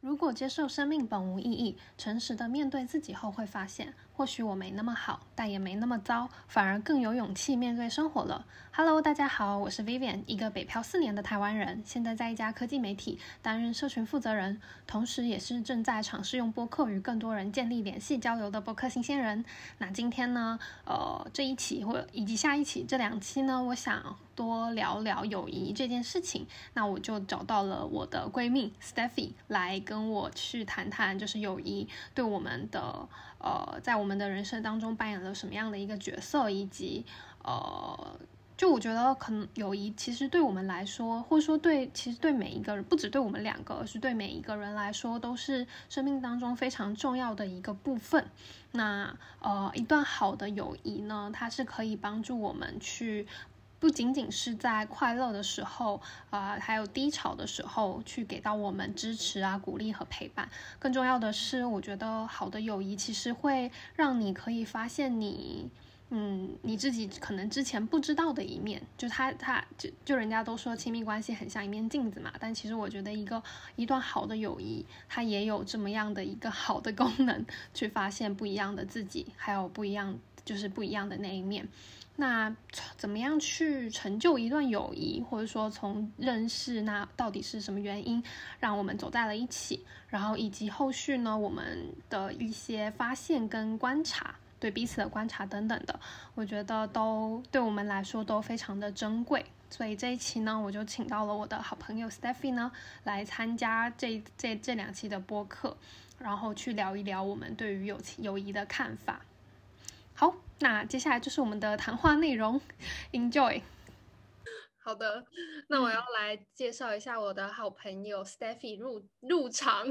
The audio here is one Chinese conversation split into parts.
如果接受生命本无意义，诚实的面对自己后，会发现或许我没那么好，但也没那么糟，反而更有勇气面对生活了。Hello，大家好，我是 Vivian，一个北漂四年的台湾人，现在在一家科技媒体担任社群负责人，同时也是正在尝试用播客与更多人建立联系交流的播客新鲜人。那今天呢，呃，这一期或以及下一期这两期呢，我想多聊聊友谊这件事情。那我就找到了我的闺蜜 Stephy 来。跟我去谈谈，就是友谊对我们的呃，在我们的人生当中扮演了什么样的一个角色，以及呃，就我觉得可能友谊其实对我们来说，或者说对其实对每一个人，不只对我们两个，而是对每一个人来说，都是生命当中非常重要的一个部分。那呃，一段好的友谊呢，它是可以帮助我们去。不仅仅是在快乐的时候，啊，还有低潮的时候，去给到我们支持啊、鼓励和陪伴。更重要的是，我觉得好的友谊其实会让你可以发现你，嗯，你自己可能之前不知道的一面。就他，他就就人家都说亲密关系很像一面镜子嘛。但其实我觉得一个一段好的友谊，它也有这么样的一个好的功能，去发现不一样的自己，还有不一样，就是不一样的那一面。那怎么样去成就一段友谊，或者说从认识那到底是什么原因让我们走在了一起，然后以及后续呢我们的一些发现跟观察，对彼此的观察等等的，我觉得都对我们来说都非常的珍贵。所以这一期呢，我就请到了我的好朋友 Stephy 呢来参加这这这两期的播客，然后去聊一聊我们对于友情友谊的看法。好。那接下来就是我们的谈话内容，Enjoy。好的，那我要来介绍一下我的好朋友 Stephy 入入场。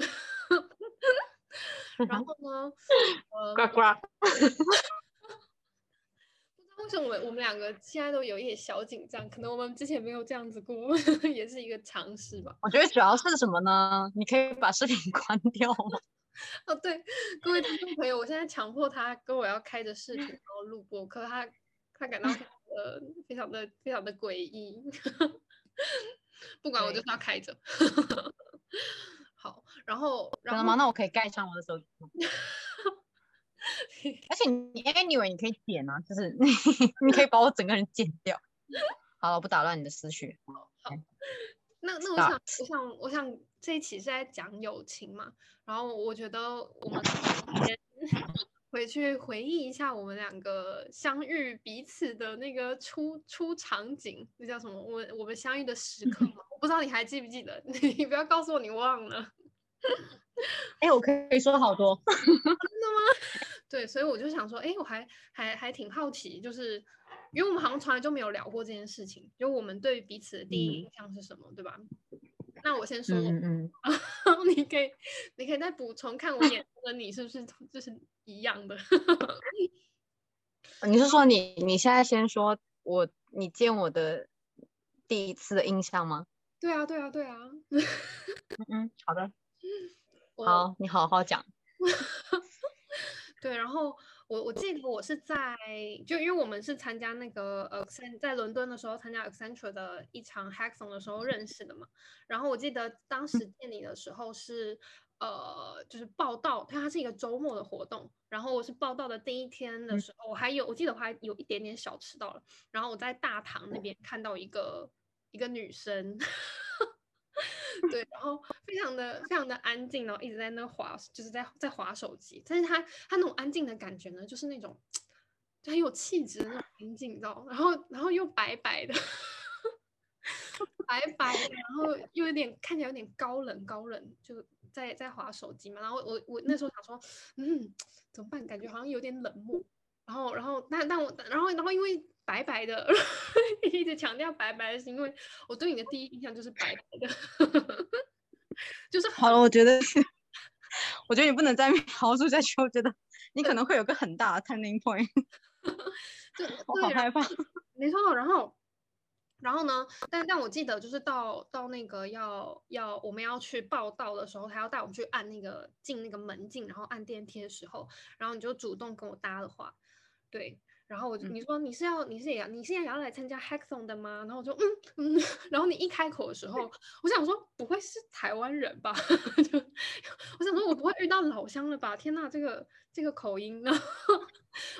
然后呢，呱呱。不知道为什么我们我们两个现在都有一点小紧张，可能我们之前没有这样子过，也是一个尝试吧。我觉得主要是什么呢？你可以把视频关掉吗？哦，对，各位听众朋友，我现在强迫他跟我要开着视频 然后录播，可他他感到呃非常的非常的诡异，不管我就是要开着。好，然后然后吗？那我可以盖上我的手机吗？而且你 anyway 你可以剪啊，就是你你可以把我整个人剪掉。好了，不打乱你的思绪。好，那那我想我想我想。这一期是在讲友情嘛，然后我觉得我们先回去回忆一下我们两个相遇彼此的那个初初场景，那叫什么？我我们相遇的时刻嘛，我不知道你还记不记得？你不要告诉我你忘了。哎，我可以说好多，真的吗？对，所以我就想说，哎，我还还还挺好奇，就是因为我们好像从来就没有聊过这件事情，就我们对彼此的第一印象是什么，对吧？那我先说，嗯嗯，你可以，你可以再补充，看我眼中的你是不是就是一样的？你是说你你现在先说我你见我的第一次的印象吗？对啊，对啊，对啊。嗯，好的，好，你好好讲。对，然后。我我记得我是在就因为我们是参加那个呃在伦敦的时候参加 Accenture 的一场 Hackathon 的时候认识的嘛，然后我记得当时见你的时候是呃就是报道，它它是一个周末的活动，然后我是报道的第一天的时候，我还有我记得我还有一点点小迟到了，然后我在大堂那边看到一个一个女生。对，然后非常的非常的安静，然后一直在那划，就是在在划手机。但是他他那种安静的感觉呢，就是那种就很有气质的那种安静，你知道？然后然后又白白的，白白的，然后又有点看起来有点高冷高冷，就在在划手机嘛。然后我我那时候想说，嗯，怎么办？感觉好像有点冷漠。然后然后但但我然后然后因为。白白的，一直强调白白的，是因为我对你的第一印象就是白白的，就是好了。我觉得，我觉得你不能再描述下去，我觉得你可能会有个很大的 turning point。对，我好害怕。没错，然后，然后呢？但但我记得，就是到到那个要要我们要去报道的时候，他要带我们去按那个进那个门禁，然后按电梯的时候，然后你就主动跟我搭的话，对。然后我就你说你是要你是也要你现在也要来参加 hackathon 的吗？然后我就嗯嗯，然后你一开口的时候，我想说不会是台湾人吧？就我想说我不会遇到老乡了吧？天呐，这个这个口音呢？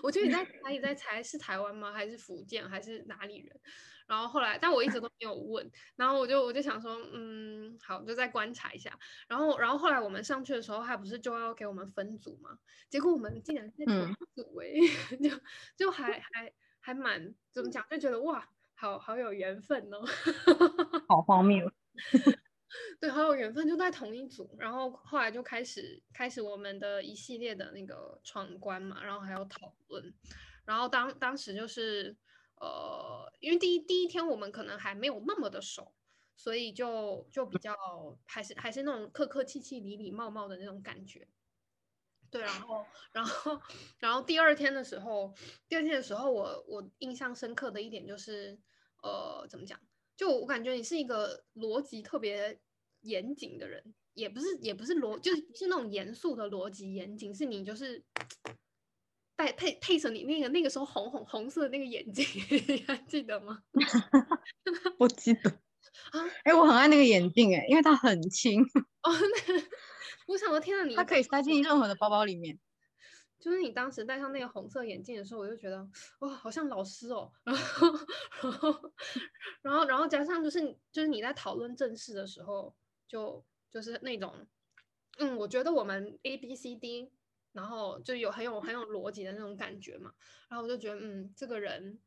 我就也在猜也在猜是台湾吗？还是福建还是哪里人？然后后来，但我一直都没有问。然后我就我就想说，嗯，好，就再观察一下。然后然后后来我们上去的时候，他不是就要给我们分组吗？结果我们竟然在同组 哎，就就还还还蛮怎么讲，就觉得哇，好好有缘分哦，好荒谬。对，好有缘分，就在同一组。然后后来就开始开始我们的一系列的那个闯关嘛，然后还有讨论。然后当当时就是。呃，因为第一第一天我们可能还没有那么的熟，所以就就比较还是还是那种客客气气、礼礼貌貌的那种感觉。对，然后然后然后第二天的时候，第二天的时候，我我印象深刻的一点就是，呃，怎么讲？就我感觉你是一个逻辑特别严谨的人，也不是也不是逻，就是是那种严肃的逻辑严谨，是你就是。配配配成你那个那个时候红红红色的那个眼镜，你 还记得吗？我记得啊，哎，我很爱那个眼镜哎，因为它很轻 哦。那我想说，天啊，你它可以塞进任何的包包里面。就是你当时戴上那个红色眼镜的时候，我就觉得哇，好像老师哦。然后然后然后然后加上就是就是你在讨论正事的时候，就就是那种嗯，我觉得我们 A B C D。然后就有很有很有逻辑的那种感觉嘛，然后我就觉得，嗯，这个人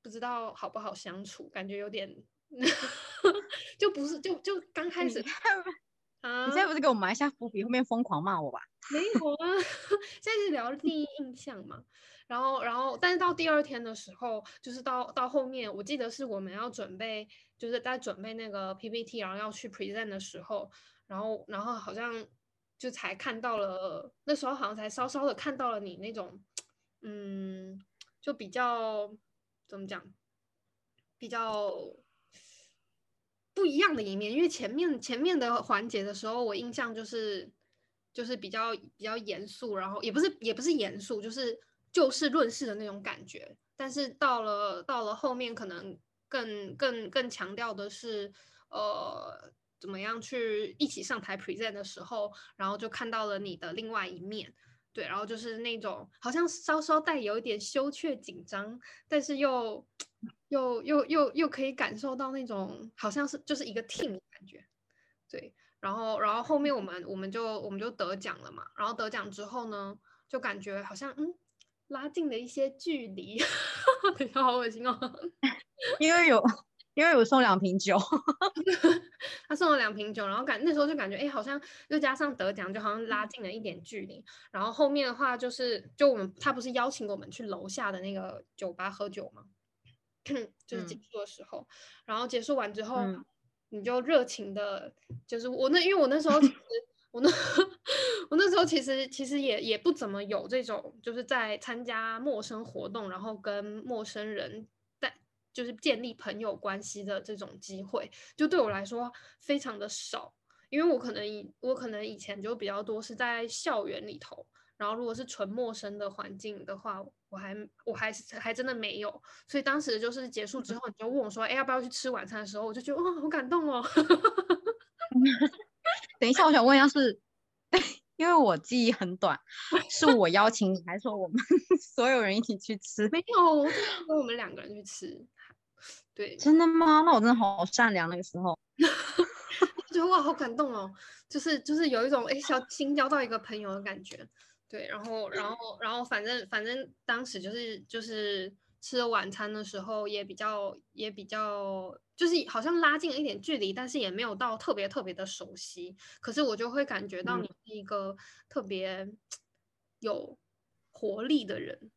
不知道好不好相处，感觉有点，就不是就就刚开始啊，你现在不是给我埋下伏笔，后面疯狂骂我吧？没有啊，现在是聊第一印象嘛。然后然后，但是到第二天的时候，就是到到后面，我记得是我们要准备，就是在准备那个 PPT，然后要去 present 的时候，然后然后好像。就才看到了，那时候好像才稍稍的看到了你那种，嗯，就比较怎么讲，比较不一样的一面。因为前面前面的环节的时候，我印象就是就是比较比较严肃，然后也不是也不是严肃，就是就事论事的那种感觉。但是到了到了后面，可能更更更强调的是，呃。怎么样去一起上台 present 的时候，然后就看到了你的另外一面，对，然后就是那种好像稍稍带有一点羞怯紧张，但是又又又又又可以感受到那种好像是就是一个 team 的感觉，对，然后然后后面我们我们就我们就得奖了嘛，然后得奖之后呢，就感觉好像嗯拉近了一些距离，等一下好恶心哦，因为有。因为我送两瓶酒，他送了两瓶酒，然后感那时候就感觉，哎，好像又加上得奖，就好像拉近了一点距离。然后后面的话就是，就我们他不是邀请我们去楼下的那个酒吧喝酒吗？就是结束的时候，然后结束完之后，你就热情的，就是我那，因为我那时候其实我那 我那时候其实其实也也不怎么有这种，就是在参加陌生活动，然后跟陌生人。就是建立朋友关系的这种机会，就对我来说非常的少，因为我可能以我可能以前就比较多是在校园里头，然后如果是纯陌生的环境的话，我还我还是还真的没有，所以当时就是结束之后，你就问我说，哎，要不要去吃晚餐的时候，我就觉得哇，好感动哦。等一下，我想问一下是，因为我记忆很短，是我邀请你，还是说我们 所有人一起去吃？没有，跟我们两个人去吃。对，真的吗？那我真的好善良那个时候，觉得哇，好感动哦，就是就是有一种哎，小新交到一个朋友的感觉。对，然后然后然后反正反正当时就是就是吃了晚餐的时候也比较也比较就是好像拉近了一点距离，但是也没有到特别特别的熟悉。可是我就会感觉到你是一个特别有活力的人。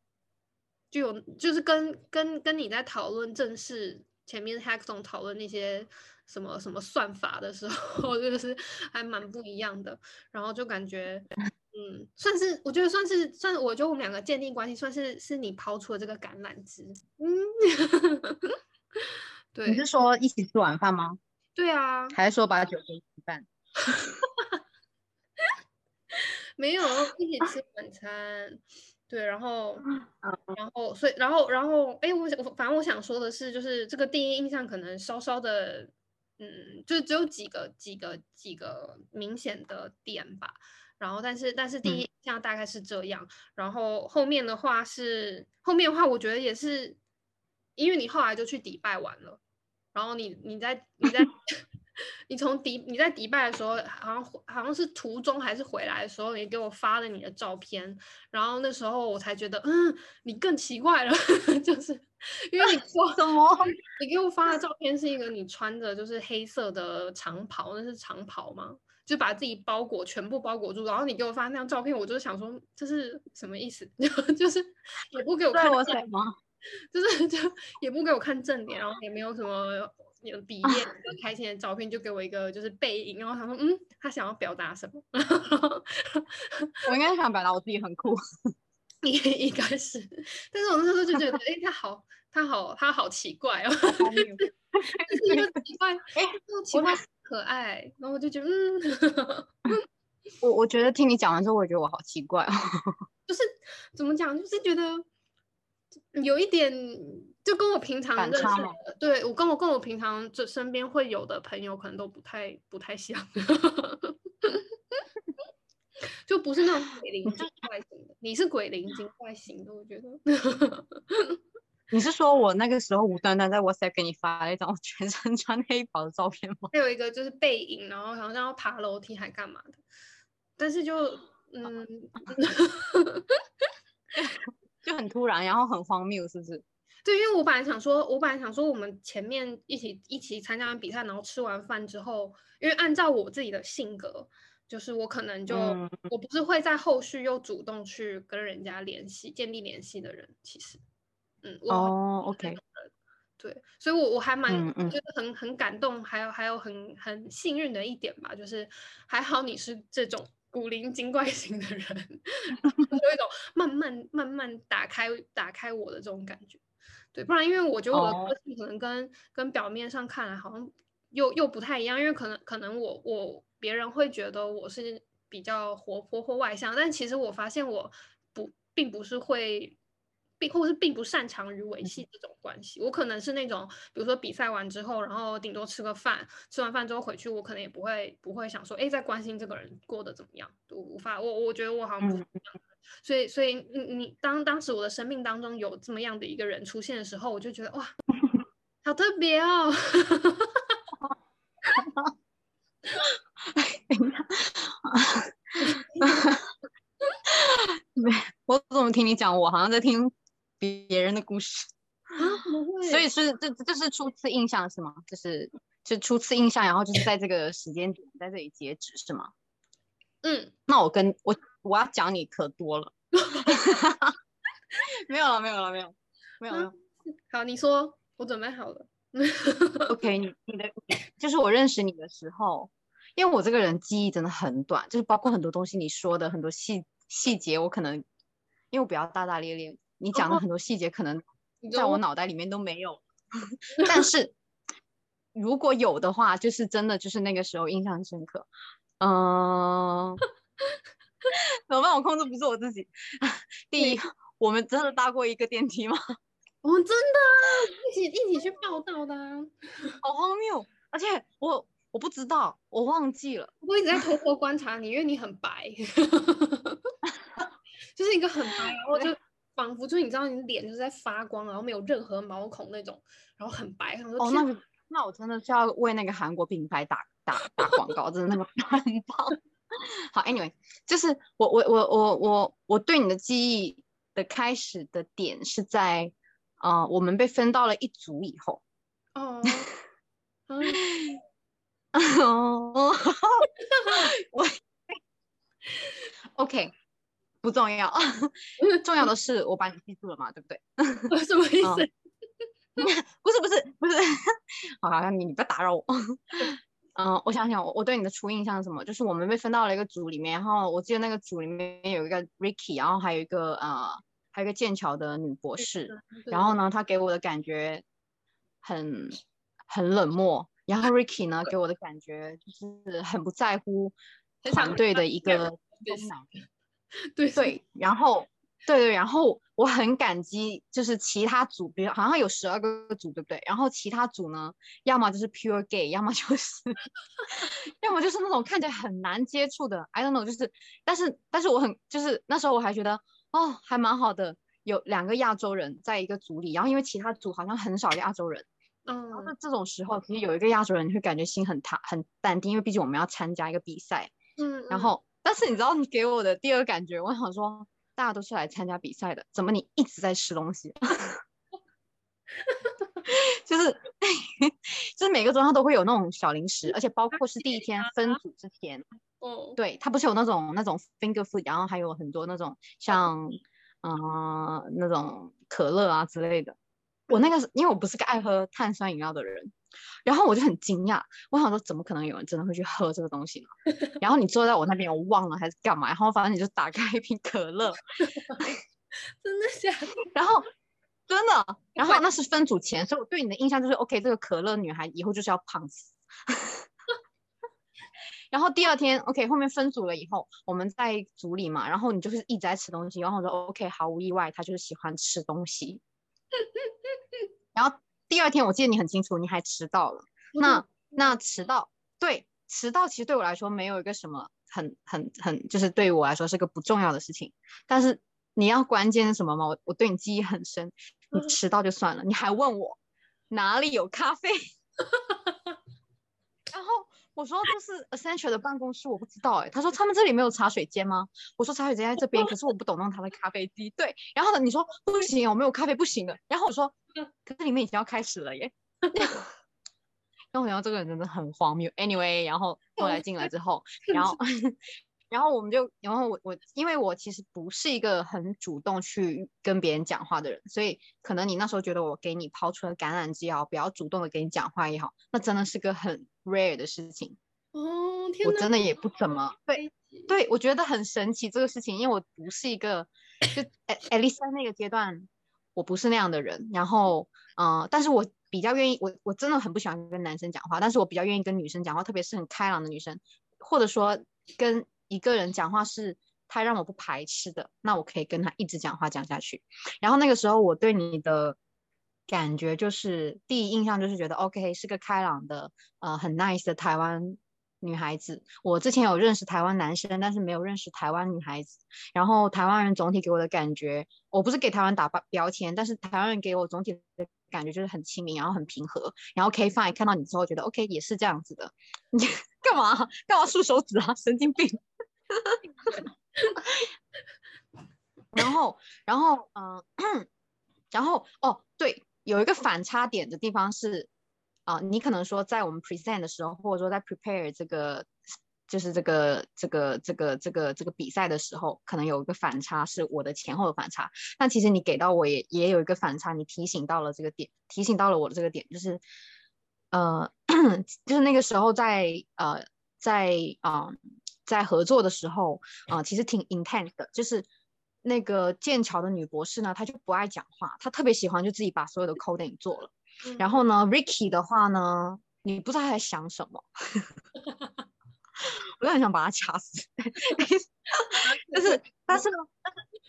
就有就是跟跟跟你在讨论正式前面 hackathon 讨论那些什么什么算法的时候，就是还蛮不一样的。然后就感觉，嗯，算是我觉得算是算，我觉得我们两个建立关系算是是你抛出了这个橄榄枝。嗯，对。你是说一起吃晚饭吗？对啊。还是说把酒给一半？没有，一起吃晚餐。对，然后，然后，所以，然后，然后，哎，我我反正我想说的是，就是这个第一印象可能稍稍的，嗯，就只有几个几个几个明显的点吧。然后，但是，但是第一印象大概是这样。然后后面的话是后面的话，我觉得也是，因为你后来就去迪拜玩了，然后你你在你在。你从迪你在迪拜的时候，好像好像是途中还是回来的时候，你给我发了你的照片，然后那时候我才觉得，嗯，你更奇怪了，就是因为你说什么？你给我发的照片是一个你穿着就是黑色的长袍，那是长袍吗？就把自己包裹全部包裹住，然后你给我发那张照片，我就想说这是什么意思？就是也不给我看我什么，就是就也不给我看正脸，然后也没有什么。有毕业的开心的照片，就给我一个就是背影，然后他说，嗯，他想要表达什么？我应该想表达我自己很酷，应应该是，但是我那时候就觉得，哎，他好，他好，他好奇怪哦，就是一个奇怪，哎，奇怪可爱，然后我就觉得，嗯，我我觉得听你讲完之后，我觉得我好奇怪哦，就是怎么讲，就是觉得有一点。就跟我平常认识的，对我跟我跟我平常就身边会有的朋友，可能都不太不太像，就不是那种 鬼灵精怪型的。你是鬼灵精怪型的，我觉得。你是说我那个时候无端端在 WhatsApp 给你发了一张我全身穿黑袍的照片吗？还有一个就是背影，然后好像要爬楼梯还干嘛的，但是就嗯，就很突然，然后很荒谬，是不是？对，因为我本来想说，我本来想说，我们前面一起一起参加完比赛，然后吃完饭之后，因为按照我自己的性格，就是我可能就我不是会在后续又主动去跟人家联系、建立联系的人。其实，嗯，哦，OK，对，所以，我我还蛮就是很很感动，还有还有很很幸运的一点吧，就是还好你是这种古灵精怪型的人，有一种慢慢慢慢打开打开我的这种感觉。对，不然因为我觉得我的个性可能跟跟表面上看来好像又又不太一样，因为可能可能我我别人会觉得我是比较活泼或外向，但其实我发现我不并不是会并或是并不擅长于维系这种关系。我可能是那种，比如说比赛完之后，然后顶多吃个饭，吃完饭之后回去，我可能也不会不会想说，哎，在关心这个人过得怎么样。我无法，我我觉得我好像不。所以，所以你你当当时我的生命当中有这么样的一个人出现的时候，我就觉得哇，好特别哦。没，我怎么听你讲，我好像在听别人的故事啊？不会。所以是这这是初次印象是吗？就是就初次印象，然后就是在这个时间点在这里截止是吗？嗯，那我跟我。我要讲你可多了，没有了，没有了，没有，没有了。好，你说，我准备好了。OK，你你的就是我认识你的时候，因为我这个人记忆真的很短，就是包括很多东西你说的很多细细节，我可能因为我比较大大咧咧，你讲的很多细节可能在我脑袋里面都没有。但是如果有的话，就是真的就是那个时候印象深刻。嗯。怎么办？我控制不住我自己。第一，我们真的搭过一个电梯吗？我们真的一起一起去报道的，好荒谬！而且我我不知道，我忘记了。我一直在偷偷观察你，因为你很白，就是一个很白，然后就仿佛就你知道，你脸就是在发光，然后没有任何毛孔那种，然后很白。哦，那那我真的是要为那个韩国品牌打打打广告，真的那个很棒。好，Anyway，就是我我我我我我对你的记忆的开始的点是在，呃，我们被分到了一组以后。哦。哦。我。OK，不重要，重要的是我把你记住了嘛，对不对？什么意思？不是不是不是，好，好像你你不要打扰我。嗯，我想想，我我对你的初印象是什么？就是我们被分到了一个组里面，然后我记得那个组里面有一个 Ricky，然后还有一个呃，还有一个剑桥的女博士。然后呢，她给我的感觉很很冷漠。然后 Ricky 呢，给我的感觉就是很不在乎团队的一个 对对。然后对对，然后我很感激，就是其他组，比如好像有十二个组，对不对？然后其他组呢，要么就是 pure gay，要么就是，要么就是那种看起来很难接触的，I don't know，就是，但是但是我很就是那时候我还觉得哦还蛮好的，有两个亚洲人在一个组里，然后因为其他组好像很少亚洲人，嗯，然后这种时候其实有一个亚洲人会感觉心很踏很淡定，因为毕竟我们要参加一个比赛，嗯，然后但是你知道你给我的第二感觉，我想说。大家都是来参加比赛的，怎么你一直在吃东西？就是 就是每个桌上都会有那种小零食，而且包括是第一天分组之前，嗯，对它不是有那种那种 finger food，然后还有很多那种像嗯那种可乐啊之类的。我那个是因为我不是个爱喝碳酸饮料的人。然后我就很惊讶，我想说怎么可能有人真的会去喝这个东西呢？然后你坐在我那边，我忘了还是干嘛？然后反正你就打开一瓶可乐 真的假的？然后真的，然后那是分组前，所以我对你的印象就是 OK，这个可乐女孩以后就是要胖死。然后第二天 OK，后面分组了以后，我们在组里嘛，然后你就是一直在吃东西，然后我说 OK，毫无意外，她就是喜欢吃东西。然后。第二天我记得你很清楚，你还迟到了。那那迟到，对，迟到其实对我来说没有一个什么很很很，就是对于我来说是个不重要的事情。但是你要关键是什么吗？我我对你记忆很深。你迟到就算了，你还问我哪里有咖啡？我说这是 Essential 的办公室，我不知道哎。他说他们这里没有茶水间吗？我说茶水间在这边，可是我不懂弄他的咖啡机。对，然后呢你说不行，我没有咖啡不行的。然后我说。可是里面已经要开始了耶，然后然后这个人真的很荒谬。Anyway，然后后来进来之后，然后然后我们就，然后我我因为我其实不是一个很主动去跟别人讲话的人，所以可能你那时候觉得我给你抛出了橄榄枝也好，比较主动的给你讲话也好，那真的是个很 rare 的事情。哦，我真的也不怎么对对，我觉得很神奇这个事情，因为我不是一个就 at least 在那个阶段。我不是那样的人，然后，嗯，但是我比较愿意，我我真的很不喜欢跟男生讲话，但是我比较愿意跟女生讲话，特别是很开朗的女生，或者说跟一个人讲话是他让我不排斥的，那我可以跟他一直讲话讲下去。然后那个时候我对你的感觉就是第一印象就是觉得 OK 是个开朗的，呃，很 nice 的台湾。女孩子，我之前有认识台湾男生，但是没有认识台湾女孩子。然后台湾人总体给我的感觉，我不是给台湾打标签，但是台湾人给我总体的感觉就是很亲民，然后很平和。然后 K Fine 看到你之后觉得 OK 也是这样子的。你 干嘛干嘛竖手指啊？神经病。然后然后嗯，然后哦对，有一个反差点的地方是。啊，你可能说在我们 present 的时候，或者说在 prepare 这个，就是这个这个这个这个这个比赛的时候，可能有一个反差，是我的前后的反差。但其实你给到我也也有一个反差，你提醒到了这个点，提醒到了我的这个点，就是，呃，就是那个时候在呃在啊在合作的时候啊，其实挺 intense 的，就是那个剑桥的女博士呢，她就不爱讲话，她特别喜欢就自己把所有的 coding 做了。然后呢，Ricky 的话呢，你不知道他在想什么，我就很想把他掐死。但是，但是呢，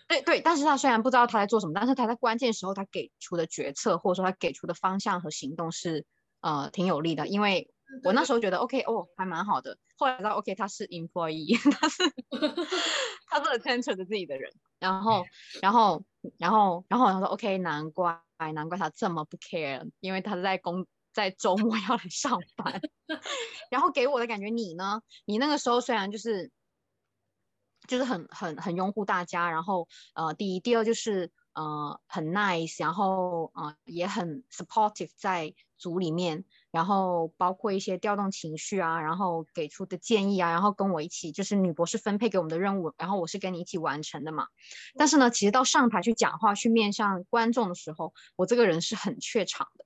对对，但是他虽然不知道他在做什么，但是他在关键时候他给出的决策，或者说他给出的方向和行动是呃挺有利的。因为我那时候觉得 OK 哦，还蛮好的。后来知道 OK 他是 employee，他是 他是 attention 的自己的人。然后，然后，然后，然后他说 OK，难怪。哎，难怪他这么不 care，因为他在工在周末要来上班。然后给我的感觉，你呢？你那个时候虽然就是就是很很很拥护大家，然后呃，第一，第二就是呃很 nice，然后呃也很 supportive 在组里面。然后包括一些调动情绪啊，然后给出的建议啊，然后跟我一起就是女博士分配给我们的任务，然后我是跟你一起完成的嘛。但是呢，其实到上台去讲话、去面向观众的时候，我这个人是很怯场的，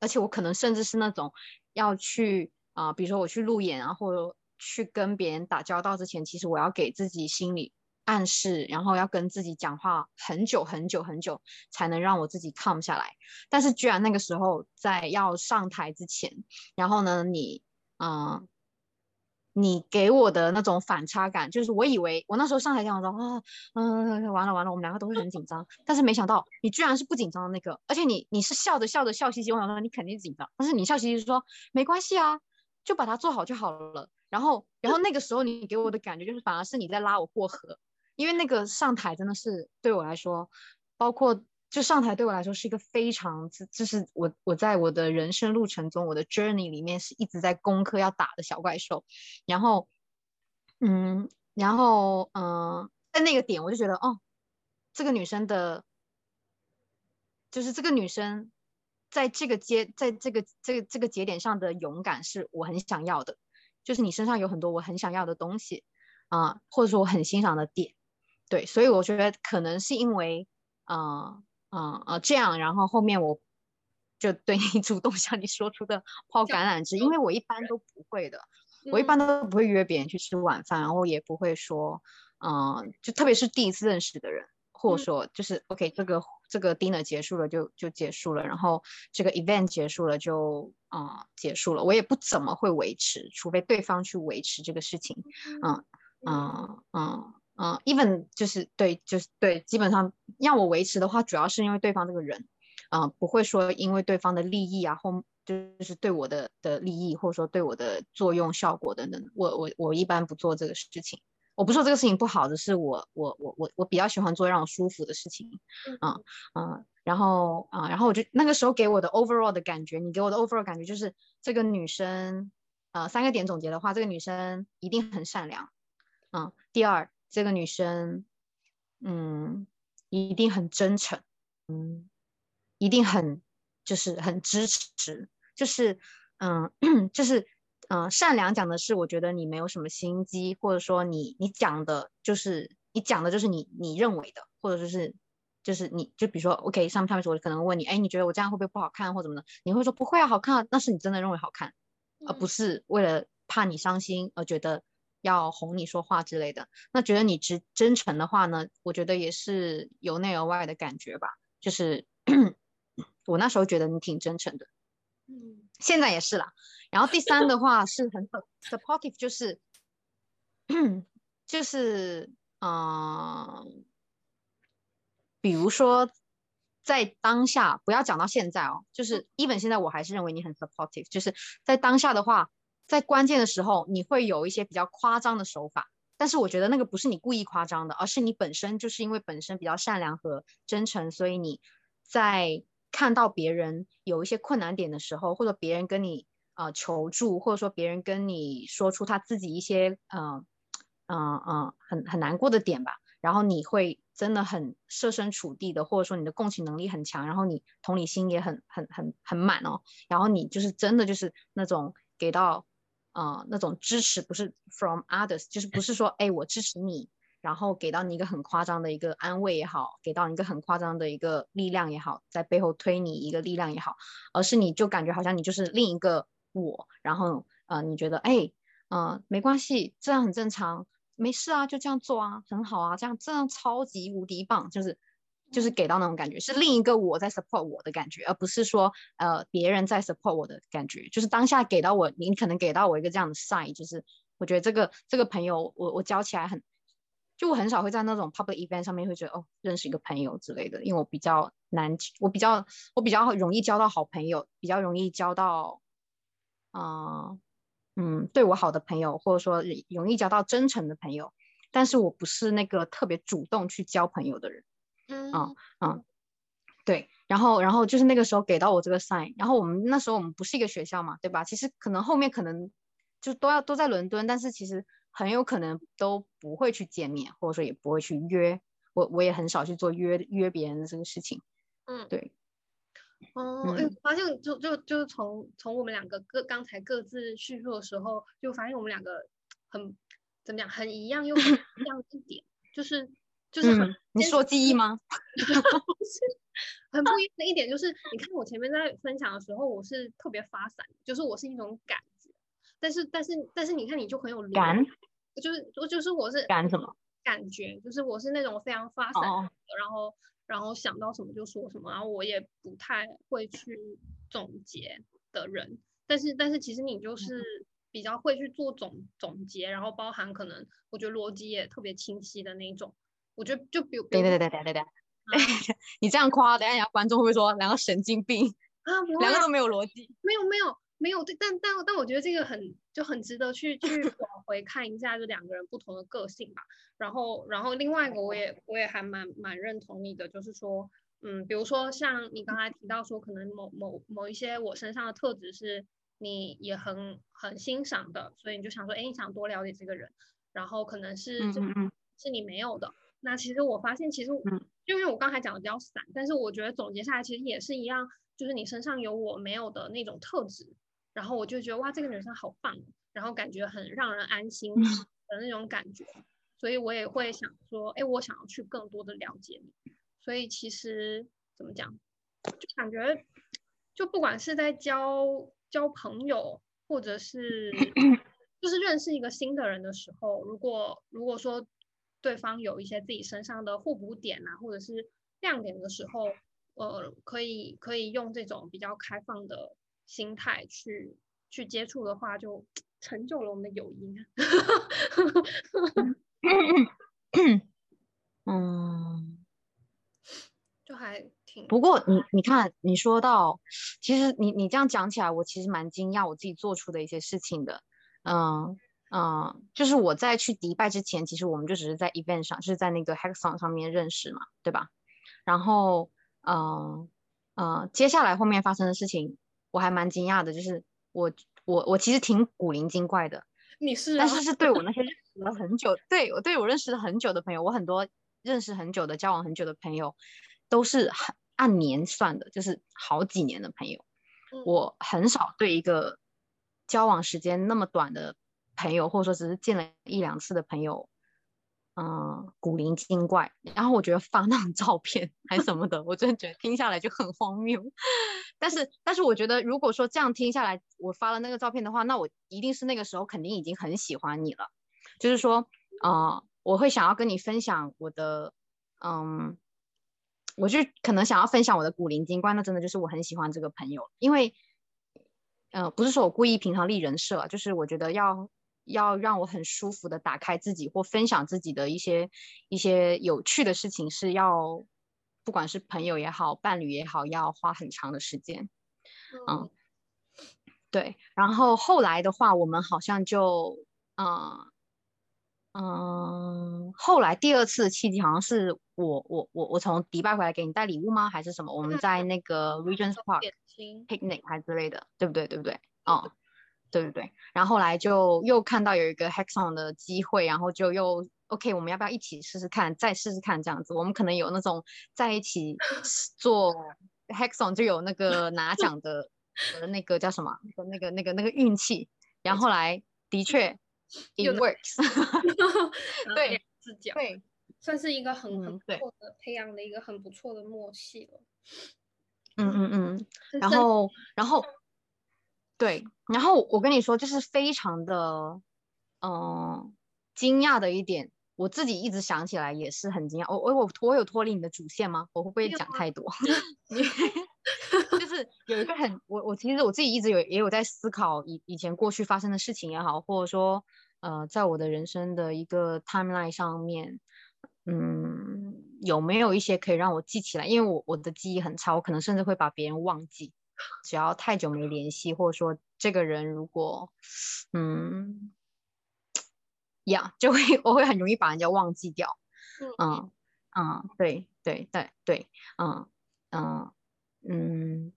而且我可能甚至是那种要去啊，比如说我去路演啊，或者去跟别人打交道之前，其实我要给自己心里。暗示，然后要跟自己讲话很久很久很久，才能让我自己 calm 下来。但是居然那个时候在要上台之前，然后呢，你，嗯，你给我的那种反差感，就是我以为我那时候上台讲的时候，啊，嗯，完了完了，我们两个都会很紧张，但是没想到你居然是不紧张的那个，而且你你是笑着笑着笑嘻嘻，我想说你肯定紧张，但是你笑嘻嘻说没关系啊，就把它做好就好了。然后然后那个时候你给我的感觉就是反而是你在拉我过河，因为那个上台真的是对我来说，包括。就上台对我来说是一个非常，这是我我在我的人生路程中，我的 journey 里面是一直在攻克要打的小怪兽。然后，嗯，然后，嗯，在那个点我就觉得，哦，这个女生的，就是这个女生在这个节，在这个这个这个节点上的勇敢是我很想要的，就是你身上有很多我很想要的东西啊，或者说我很欣赏的点，对，所以我觉得可能是因为，啊。嗯呃，这样，然后后面我就对你主动 向你说出的抛橄榄枝，因为我一般都不会的，我一般都不会约别人去吃晚饭，然后也不会说，嗯，就特别是第一次认识的人，或者说就是 OK，这个这个 dinner 结束了就就结束了，然后这个 event 结束了就啊结束了，我也不怎么会维持，除非对方去维持这个事情，嗯嗯嗯。嗯，even 就是对，就是对，基本上让我维持的话，主要是因为对方这个人，嗯，不会说因为对方的利益啊，或就是对我的的利益，或者说对我的作用效果等等，我我我一般不做这个事情。我不说这个事情不好的，是我我我我我比较喜欢做让我舒服的事情，嗯嗯，然后啊，然后我就那个时候给我的 overall 的感觉，你给我的 overall 感觉就是这个女生，呃，三个点总结的话，这个女生一定很善良，嗯，第二。这个女生，嗯，一定很真诚，嗯，一定很就是很支持，就是嗯，就是嗯，善良讲的是，我觉得你没有什么心机，或者说你你讲的就是你讲的就是你你认为的，或者就是就是你就比如说，OK，上面上面我可能问你，哎，你觉得我这样会不会不好看或怎么的？你会说不会啊，好看啊，那是你真的认为好看，而不是为了怕你伤心而觉得。要哄你说话之类的，那觉得你直真诚的话呢？我觉得也是由内而外的感觉吧。就是 我那时候觉得你挺真诚的，嗯，现在也是啦。然后第三的话是很 supportive，就是 就是嗯，比如说在当下，不要讲到现在哦，就是 even 现在我还是认为你很 supportive，就是在当下的话。在关键的时候，你会有一些比较夸张的手法，但是我觉得那个不是你故意夸张的，而是你本身就是因为本身比较善良和真诚，所以你在看到别人有一些困难点的时候，或者别人跟你呃求助，或者说别人跟你说出他自己一些嗯嗯嗯很很难过的点吧，然后你会真的很设身处地的，或者说你的共情能力很强，然后你同理心也很很很很满哦，然后你就是真的就是那种给到。啊，那种支持不是 from others，就是不是说，哎，我支持你，然后给到你一个很夸张的一个安慰也好，给到你一个很夸张的一个力量也好，在背后推你一个力量也好，而是你就感觉好像你就是另一个我，然后呃，你觉得，哎，嗯，没关系，这样很正常，没事啊，就这样做啊，很好啊，这样这样超级无敌棒，就是。就是给到那种感觉，是另一个我在 support 我的感觉，而不是说呃别人在 support 我的感觉。就是当下给到我，你可能给到我一个这样的 sign，就是我觉得这个这个朋友，我我交起来很，就我很少会在那种 public event 上面会觉得哦认识一个朋友之类的，因为我比较难，我比较我比较容易交到好朋友，比较容易交到啊嗯对我好的朋友，或者说容易交到真诚的朋友，但是我不是那个特别主动去交朋友的人。嗯嗯，对，然后然后就是那个时候给到我这个 sign，然后我们那时候我们不是一个学校嘛，对吧？其实可能后面可能就都要都在伦敦，但是其实很有可能都不会去见面，或者说也不会去约我，我也很少去做约约别人的这个事情。嗯，对。哦，哎，发现就就就从从我们两个各刚才各自叙述的时候，就发现我们两个很怎么讲，很一样又不一样一点，就是。就是很，你说记忆吗？很不一样的一点就是，你看我前面在分享的时候，我是特别发散，就是我是一种感觉，但是但是但是你看你就很有感，就是我就是我是感什么感觉，就是我是那种非常发散，然后然后想到什么就说什么，然后我也不太会去总结的人，但是但是其实你就是比较会去做总总结，然后包含可能我觉得逻辑也特别清晰的那种。我觉得就比如，对对对对对对对，你这样夸，等下人家观众会不会说两个神经病啊？两个都没有逻辑。没有没有没有，但但但我觉得这个很就很值得去去往回看一下，就两个人不同的个性吧。然后然后另外一个我也我也还蛮蛮认同你的，就是说，嗯，比如说像你刚才提到说，可能某某某一些我身上的特质是你也很很欣赏的，所以你就想说，哎，你想多了解这个人，然后可能是嗯，是你没有的。那其实我发现，其实嗯，因为我刚才讲的比较散，但是我觉得总结下来，其实也是一样，就是你身上有我没有的那种特质，然后我就觉得哇，这个女生好棒，然后感觉很让人安心的那种感觉，所以我也会想说，哎，我想要去更多的了解你。所以其实怎么讲，就感觉，就不管是在交交朋友，或者是 就是认识一个新的人的时候，如果如果说。对方有一些自己身上的互补点啊，或者是亮点的时候，呃，可以可以用这种比较开放的心态去去接触的话，就成就了我们的友谊。嗯，就还挺。不过你你看，你说到，其实你你这样讲起来，我其实蛮惊讶我自己做出的一些事情的，嗯。嗯，就是我在去迪拜之前，其实我们就只是在 event 上，就是在那个 hackathon 上面认识嘛，对吧？然后，嗯嗯，接下来后面发生的事情，我还蛮惊讶的，就是我我我其实挺古灵精怪的，你是？但是是对我那些认识了很久，对我对我认识了很久的朋友，我很多认识很久的、交往很久的朋友，都是很按年算的，就是好几年的朋友。我很少对一个交往时间那么短的。朋友，或者说只是见了一两次的朋友，嗯，古灵精怪。然后我觉得发那种照片还什么的，我真的觉得听下来就很荒谬。但是，但是我觉得如果说这样听下来，我发了那个照片的话，那我一定是那个时候肯定已经很喜欢你了。就是说，啊，我会想要跟你分享我的，嗯，我就可能想要分享我的古灵精怪，那真的就是我很喜欢这个朋友，因为，嗯，不是说我故意平常立人设，就是我觉得要。要让我很舒服的打开自己或分享自己的一些一些有趣的事情，是要不管是朋友也好，伴侣也好，要花很长的时间。嗯，对。然后后来的话，我们好像就，嗯嗯，后来第二次契机好像是我我我我从迪拜回来给你带礼物吗？还是什么？我们在那个 Regents Park picnic 还之类的，对不对？对不对？哦。对对对，然后后来就又看到有一个 hackathon 的机会，然后就又 OK，我们要不要一起试试看，再试试看这样子？我们可能有那种在一起做 hackathon 就有那个拿奖的的那个叫什么？那个那个那个运气。然后后来的确，it works。对，对，算是一个很很不错的培养的一个很不错的默契了。嗯嗯嗯，然后然后。对，然后我跟你说，就是非常的，嗯，惊讶的一点，我自己一直想起来也是很惊讶。我我我我有脱离你的主线吗？我会不会讲太多？就是有一个很，我我其实我自己一直有也有在思考以以前过去发生的事情也好，或者说呃，在我的人生的一个 timeline 上面，嗯，有没有一些可以让我记起来？因为我我的记忆很差，我可能甚至会把别人忘记。只要太久没联系，或者说这个人如果，嗯，呀，就会我会很容易把人家忘记掉。嗯嗯，对对对对，嗯嗯嗯，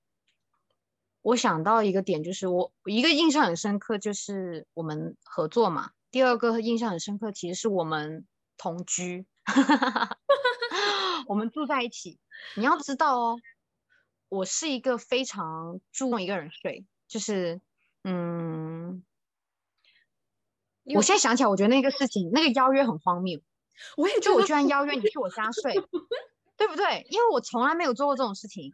我想到一个点，就是我一个印象很深刻，就是我们合作嘛。第二个印象很深刻，其实是我们同居，我们住在一起。你要知道哦。我是一个非常注重一个人睡，就是，嗯，我现在想起来，我觉得那个事情，那个邀约很荒谬。我也就我居然邀约你去我家睡，对不对？因为我从来没有做过这种事情。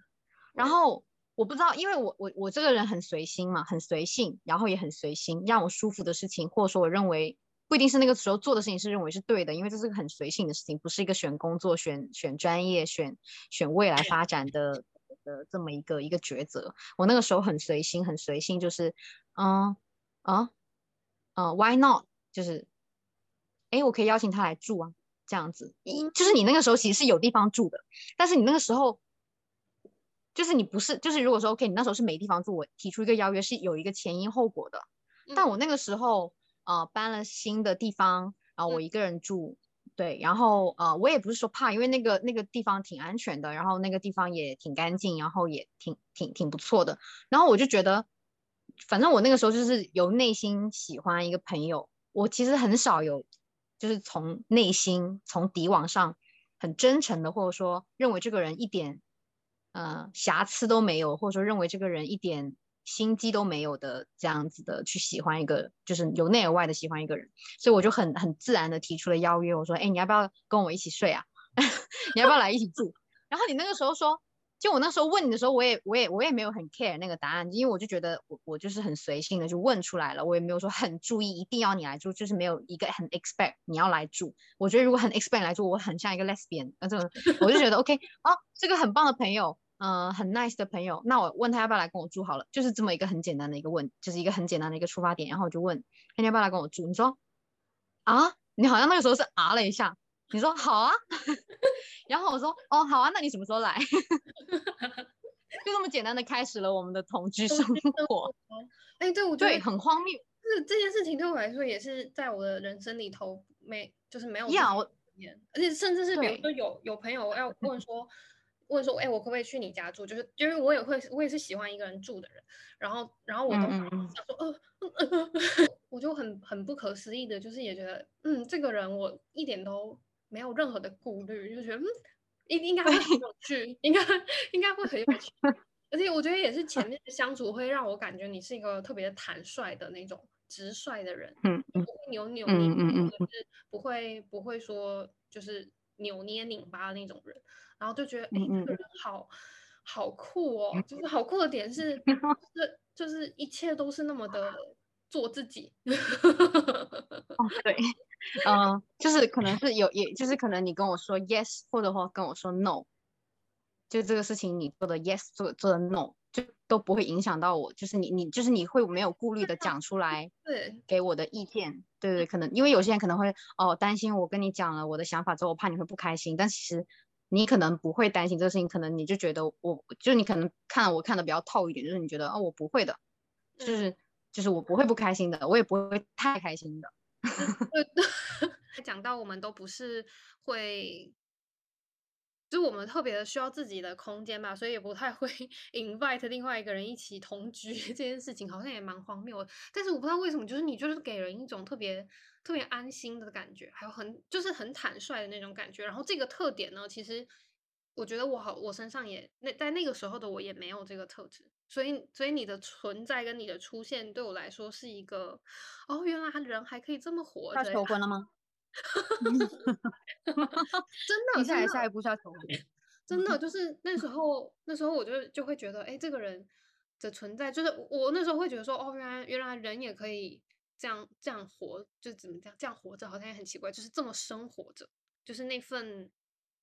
然后我不知道，因为我我我这个人很随心嘛，很随性，然后也很随心，让我舒服的事情，或者说我认为不一定是那个时候做的事情是认为是对的，因为这是个很随性的事情，不是一个选工作、选选专业、选选未来发展的。的这么一个一个抉择，我那个时候很随心，很随性，就是，嗯啊，呃，Why not？就是，哎，我可以邀请他来住啊，这样子。就是你那个时候其实是有地方住的，但是你那个时候，就是你不是，就是如果说 OK，你那时候是没地方住，我提出一个邀约是有一个前因后果的。但我那个时候，呃，搬了新的地方，然后我一个人住。对，然后呃，我也不是说怕，因为那个那个地方挺安全的，然后那个地方也挺干净，然后也挺挺挺不错的。然后我就觉得，反正我那个时候就是由内心喜欢一个朋友，我其实很少有，就是从内心从底往上很真诚的，或者说认为这个人一点呃瑕疵都没有，或者说认为这个人一点。心机都没有的这样子的去喜欢一个，就是由内而外的喜欢一个人，所以我就很很自然的提出了邀约，我说，哎，你要不要跟我一起睡啊？你要不要来一起住？然后你那个时候说，就我那时候问你的时候，我也我也我也没有很 care 那个答案，因为我就觉得我我就是很随性的就问出来了，我也没有说很注意一定要你来住，就是没有一个很 expect 你要来住。我觉得如果很 expect 来住，我很像一个 lesbian，那这种我就觉得 OK，哦，这个很棒的朋友。嗯，很 nice 的朋友，那我问他要不要来跟我住好了，就是这么一个很简单的一个问，就是一个很简单的一个出发点，然后我就问，你要不要来跟我住？你说啊，你好像那个时候是啊了一下，你说好啊，然后我说哦好啊，那你什么时候来？就这么简单的开始了我们的同居生活。哎，对，我对很荒谬，是这件事情对我来说也是在我的人生里头没就是没有要，而且甚至是比如说有有朋友要问说。问说，哎，我可不可以去你家住？就是因为我也会，我也是喜欢一个人住的人。然后，然后我都想说，呃，我就很很不可思议的，就是也觉得，嗯，这个人我一点都没有任何的顾虑，就觉得，嗯，应应该会很有趣，应该应该会很有趣。而且我觉得也是前面的相处会让我感觉你是一个特别坦率的那种直率的人，嗯不会扭扭捏捏，就是不会不会说就是扭捏拧巴的那种人。然后就觉得，哎，这个人好好酷哦！就是好酷的点是，就是就是一切都是那么的做自己。哦，对，嗯，就是可能是有，也就是可能你跟我说 yes，或者说跟我说 no，就这个事情你做的 yes，做做的 no，就都不会影响到我。就是你你就是你会没有顾虑的讲出来，对，给我的意见，对对，可能因为有些人可能会哦担心我跟你讲了我的想法之后，我怕你会不开心，但其实。你可能不会担心这个事情，可能你就觉得我，就你可能看我看的比较透一点，就是你觉得哦，我不会的，就是就是我不会不开心的，我也不会太开心的。讲到我们都不是会。就我们特别的需要自己的空间吧，所以也不太会 invite 另外一个人一起同居这件事情，好像也蛮荒谬的。但是我不知道为什么，就是你就是给人一种特别特别安心的感觉，还有很就是很坦率的那种感觉。然后这个特点呢，其实我觉得我好，我身上也那在那个时候的我也没有这个特质，所以所以你的存在跟你的出现对我来说是一个哦，原来人还可以这么活着。他求婚了吗？真的，接下来下一步是要求 真的就是那时候，那时候我就就会觉得，哎，这个人的存在，就是我那时候会觉得说，哦，原来原来人也可以这样这样活，就怎么这样这样活着，好像也很奇怪，就是这么生活着，就是那份，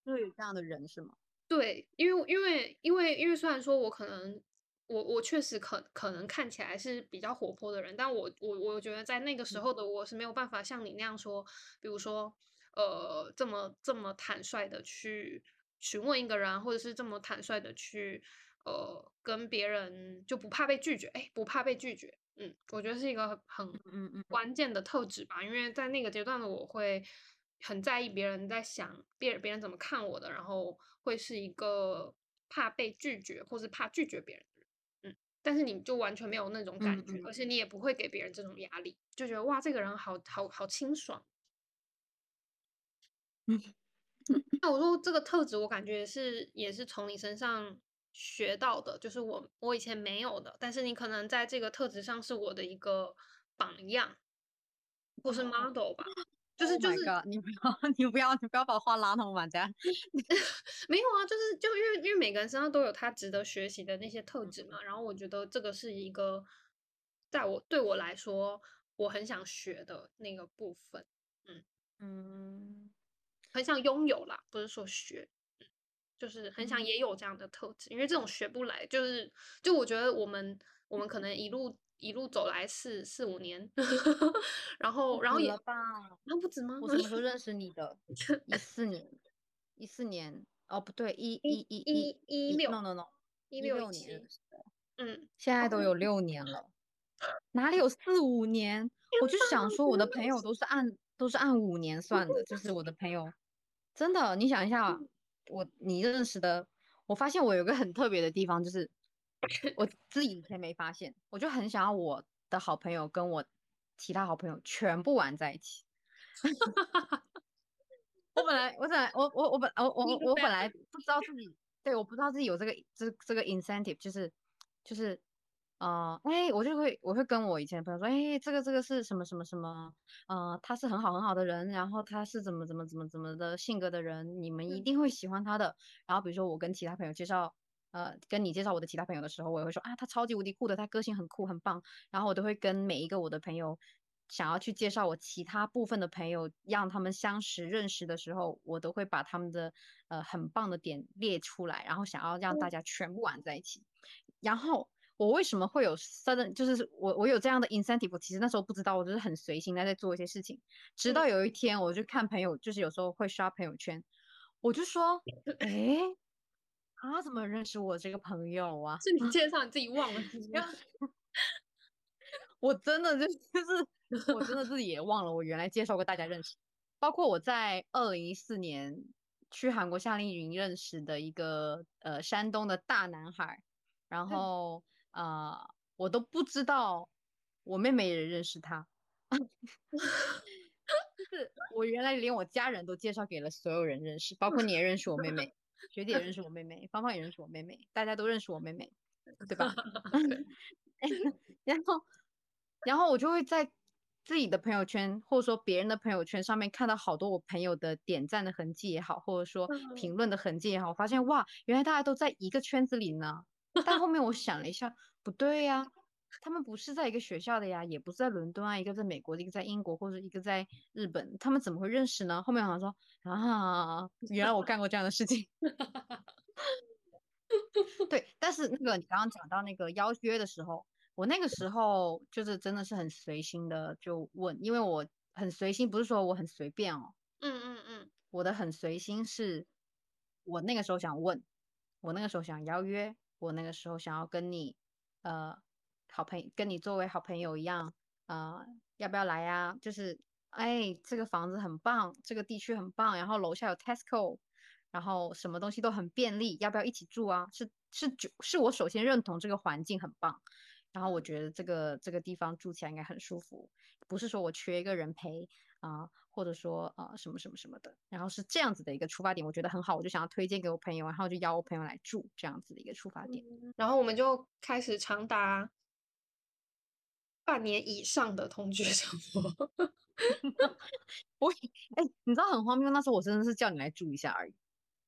就有这样的人是吗？对，因为因为因为因为虽然说我可能。我我确实可可能看起来是比较活泼的人，但我我我觉得在那个时候的我是没有办法像你那样说，比如说呃这么这么坦率的去询问一个人，或者是这么坦率的去呃跟别人就不怕被拒绝，哎不怕被拒绝，嗯，我觉得是一个很嗯嗯关键的特质吧，因为在那个阶段的我会很在意别人在想别别人怎么看我的，然后会是一个怕被拒绝或是怕拒绝别人。但是你就完全没有那种感觉，而且你也不会给别人这种压力，就觉得哇，这个人好好好清爽。嗯，那我说这个特质，我感觉是也是从你身上学到的，就是我我以前没有的，但是你可能在这个特质上是我的一个榜样，或是 model 吧。就是就是，你不要你不要你不要把话拉那么满家。没有啊，就是就因为因为每个人身上都有他值得学习的那些特质嘛。然后我觉得这个是一个，在我对我来说，我很想学的那个部分。嗯嗯，很想拥有啦，不是说学，就是很想也有这样的特质。因为这种学不来，就是就我觉得我们我们可能一路。一路走来四四五年，然后然后也了吧？那不止吗？我什么时候 认识你的？一四年，一四年哦，不对，一一一一一六，no no no，一六年，嗯，现在都有六年了，哪里有四五年？我就想说，我的朋友都是按都是按五年算的，就是我的朋友，真的，你想一下，我你认识的，我发现我有个很特别的地方，就是 我自己以前没发现，我就很想要我的好朋友跟我其他好朋友全部玩在一起。我本来，我本来，我我我本我我我本来不知道自己，对，我不知道自己有这个这这个 incentive，就是就是。啊，哎，我就会，我会跟我以前的朋友说，哎，这个这个是什么什么什么，呃，他是很好很好的人，然后他是怎么怎么怎么怎么的性格的人，你们一定会喜欢他的。然后比如说我跟其他朋友介绍，呃，跟你介绍我的其他朋友的时候，我也会说啊，他超级无敌酷的，他个性很酷很棒。然后我都会跟每一个我的朋友想要去介绍我其他部分的朋友，让他们相识认识的时候，我都会把他们的呃很棒的点列出来，然后想要让大家全部玩在一起，然后。我为什么会有 sudden，就是我我有这样的 incentive，我其实那时候不知道，我就是很随心在在做一些事情。直到有一天，我就看朋友，就是有时候会刷朋友圈，我就说，哎，他怎么认识我这个朋友啊？是你介 绍你自己忘了？我真的就就是，我真的自己也忘了，我原来介绍过大家认识，包括我在二零一四年去韩国夏令营认识的一个呃山东的大男孩，然后。啊，我都不知道，我妹妹也认识他，就是我原来连我家人都介绍给了所有人认识，包括你也认识我妹妹，学姐也认识我妹妹，芳芳也认识我妹妹，大家都认识我妹妹，对吧？然后，然后我就会在自己的朋友圈，或者说别人的朋友圈上面看到好多我朋友的点赞的痕迹也好，或者说评论的痕迹也好，我发现哇，原来大家都在一个圈子里呢。但后面我想了一下，不对呀，他们不是在一个学校的呀，也不是在伦敦啊，一个在美国，一个在英国，或者一个在日本，他们怎么会认识呢？后面好像说啊，原来我干过这样的事情。对，但是那个你刚刚讲到那个邀约的时候，我那个时候就是真的是很随心的就问，因为我很随心，不是说我很随便哦。嗯嗯嗯，我的很随心是，我那个时候想问，我那个时候想邀约。我那个时候想要跟你，呃，好朋友跟你作为好朋友一样，呃，要不要来呀？就是，哎，这个房子很棒，这个地区很棒，然后楼下有 Tesco，然后什么东西都很便利，要不要一起住啊？是是就是我首先认同这个环境很棒，然后我觉得这个这个地方住起来应该很舒服，不是说我缺一个人陪。啊，或者说呃什么什么什么的，然后是这样子的一个出发点，我觉得很好，我就想要推荐给我朋友，然后就邀我朋友来住这样子的一个出发点，然后我们就开始长达半年以上的同居生活。我哎，你知道很荒谬，那时候我真的是叫你来住一下而已，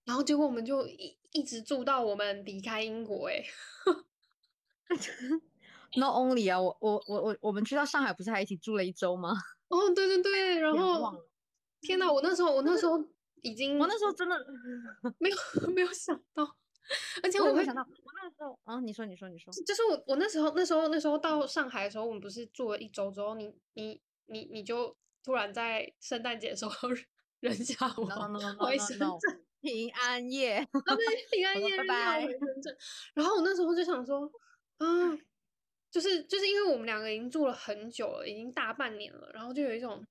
然后结果我们就一一直住到我们离开英国，哎，Not only 啊，我我我我我们去到上海不是还一起住了一周吗？哦，对对对，然后天哪，我那时候我那时候已经，我那时候真的没有没有想到，而且我没想到，我那时候啊，你说你说你说，就是我我那时候那时候那时候到上海的时候，我们不是住了一周之后，你你你你就突然在圣诞节的时候 扔下 我回深圳，平安夜，对，平安夜，拜拜，回深圳，然后我那时候就想说，啊。就是就是因为我们两个已经住了很久了，已经大半年了，然后就有一种，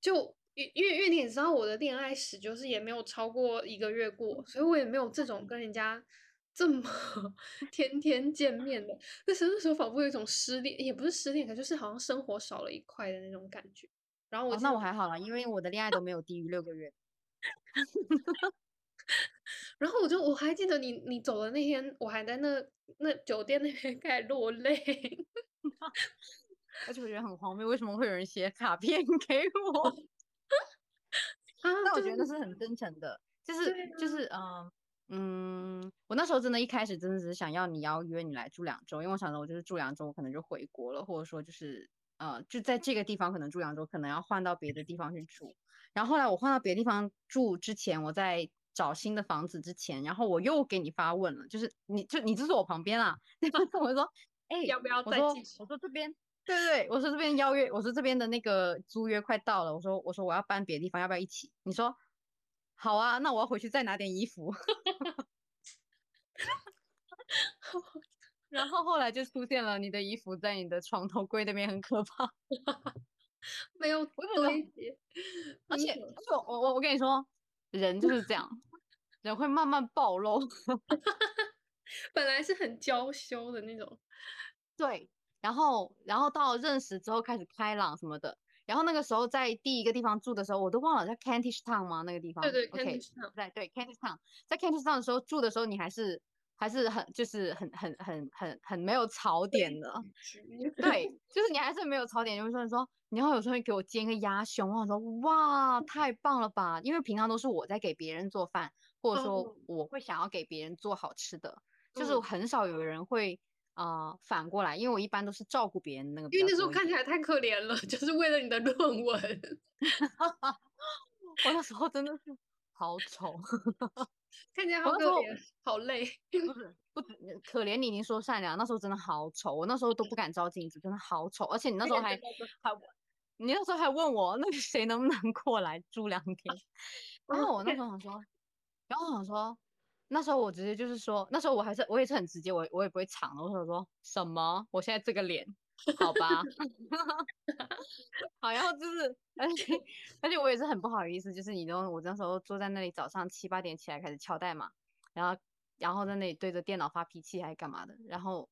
就因因为因为你也知道我的恋爱史，就是也没有超过一个月过，所以我也没有这种跟人家这么 天天见面的。但是那时候仿佛有一种失恋，也不是失恋，可就是好像生活少了一块的那种感觉。然后我那我还好了，因为我的恋爱都没有低于六个月。然后我就我还记得你你走的那天，我还在那那酒店那边开始落泪，而且我觉得很荒谬，为什么会有人写卡片给我？但我觉得那是很真诚的，就是就是嗯嗯，我那时候真的一开始真的只是想要你邀约你来住两周，因为我想着我就是住两周，我可能就回国了，或者说就是呃就在这个地方可能住两周，可能要换到别的地方去住。然后后来我换到别的地方住之前，我在。找新的房子之前，然后我又给你发问了，就是你就你就坐我旁边啦，那个我说，哎，要不要再继续？我说这边对对，我说这边邀约，我说这边的那个租约快到了，我说我说我要搬别的地方，要不要一起？你说好啊，那我要回去再拿点衣服。然后后来就出现了你的衣服在你的床头柜那边，很可怕。没有堆叠，而且而且我我我跟你说，人就是这样，人会慢慢暴露。本来是很娇羞的那种，对。然后，然后到认识之后开始开朗什么的。然后那个时候在第一个地方住的时候，我都忘了在 Kentish Town 吗？那个地方？对对，Kentish Town。对对，Kentish Town。在 Kentish Town 的时候住的时候，你还是还是很就是很很很很很没有槽点的。对，就是你还是没有槽点。就是说你，说然后有时候会给我煎个鸭胸，我说哇，太棒了吧！因为平常都是我在给别人做饭，或者说我会想要给别人做好吃的，就是很少有人会。啊，反过来，因为我一般都是照顾别人那个。因为那时候看起来太可怜了，就是为了你的论文。我那时候真的是好丑，看起来好可怜，好累。不是，不可怜你，您说善良。那时候真的好丑，我那时候都不敢照镜子，真的好丑。而且你那时候还还，你那时候还问我那个谁能不能过来住两天。然后我那时候想说，然后想说。那时候我直接就是说，那时候我还是我也是很直接，我我也不会藏的。我说说什么？我现在这个脸，好吧，好，然后就是，而且而且我也是很不好意思，就是你都我那时候坐在那里，早上七八点起来开始敲代码，然后然后在那里对着电脑发脾气还是干嘛的？然后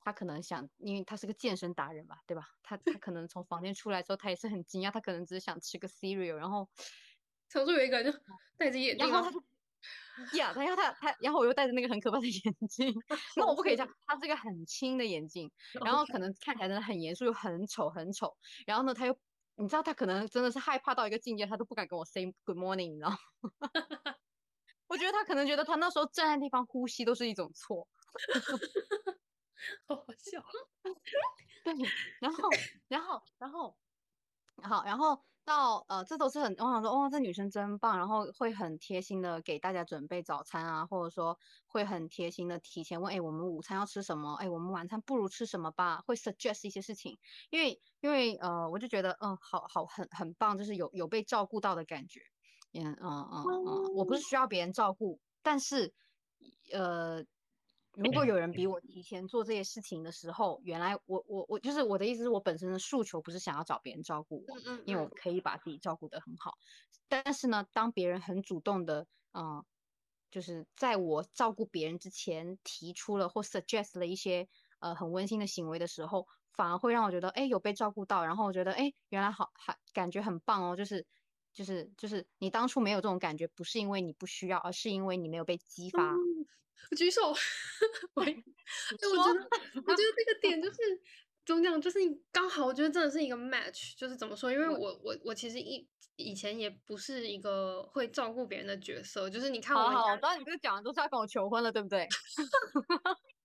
他可能想，因为他是个健身达人吧，对吧？他他可能从房间出来之后，他也是很惊讶，他可能只是想吃个 cereal，然后常州有一个就戴着眼镜，然后他就。呀，他要他他，然后我又戴着那个很可怕的眼镜，那我不可以这样。他是一个很轻的眼镜，然后可能看起来真的很严肃又很丑很丑。然后呢，他又你知道他可能真的是害怕到一个境界，他都不敢跟我 say good morning，你知道吗？我觉得他可能觉得他那时候站在地方呼吸都是一种错，好好笑。对，然后然后然后好，然后。到呃，这都是很我想说，哇，这女生真棒，然后会很贴心的给大家准备早餐啊，或者说会很贴心的提前问，哎，我们午餐要吃什么？哎，我们晚餐不如吃什么吧？会 suggest 一些事情，因为因为呃，我就觉得嗯，好好很很棒，就是有有被照顾到的感觉，嗯嗯嗯嗯，我不是需要别人照顾，但是呃。如果有人比我提前做这些事情的时候，原来我我我就是我的意思是我本身的诉求不是想要找别人照顾我，因为我可以把自己照顾得很好。但是呢，当别人很主动的，嗯，就是在我照顾别人之前提出了或 suggest 了一些呃很温馨的行为的时候，反而会让我觉得哎有被照顾到，然后我觉得哎原来好还感觉很棒哦，就是就是就是你当初没有这种感觉，不是因为你不需要，而是因为你没有被激发。我举手，我，我觉得，我觉得这个点就是怎么讲，就是你刚好，我觉得真的是一个 match，就是怎么说？因为我我我其实一以前也不是一个会照顾别人的角色，就是你看我，好，当然你这个讲的都是要跟我求婚了，对不对？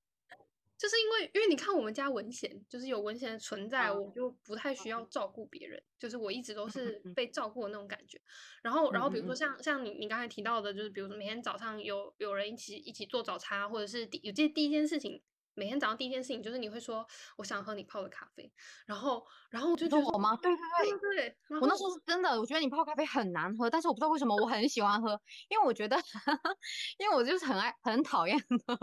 就是因为，因为你看我们家文贤，就是有文贤的存在，我就不太需要照顾别人，就是我一直都是被照顾的那种感觉。然后，然后比如说像像你你刚才提到的，就是比如说每天早上有有人一起一起做早餐，或者是第有这第一件事情。每天早上第一件事情就是你会说我想喝你泡的咖啡，然后然后我就觉得我吗？对对对对对，我那时候是真的，我觉得你泡咖啡很难喝，但是我不知道为什么我很喜欢喝，因为我觉得，因为我就是很爱很讨厌喝，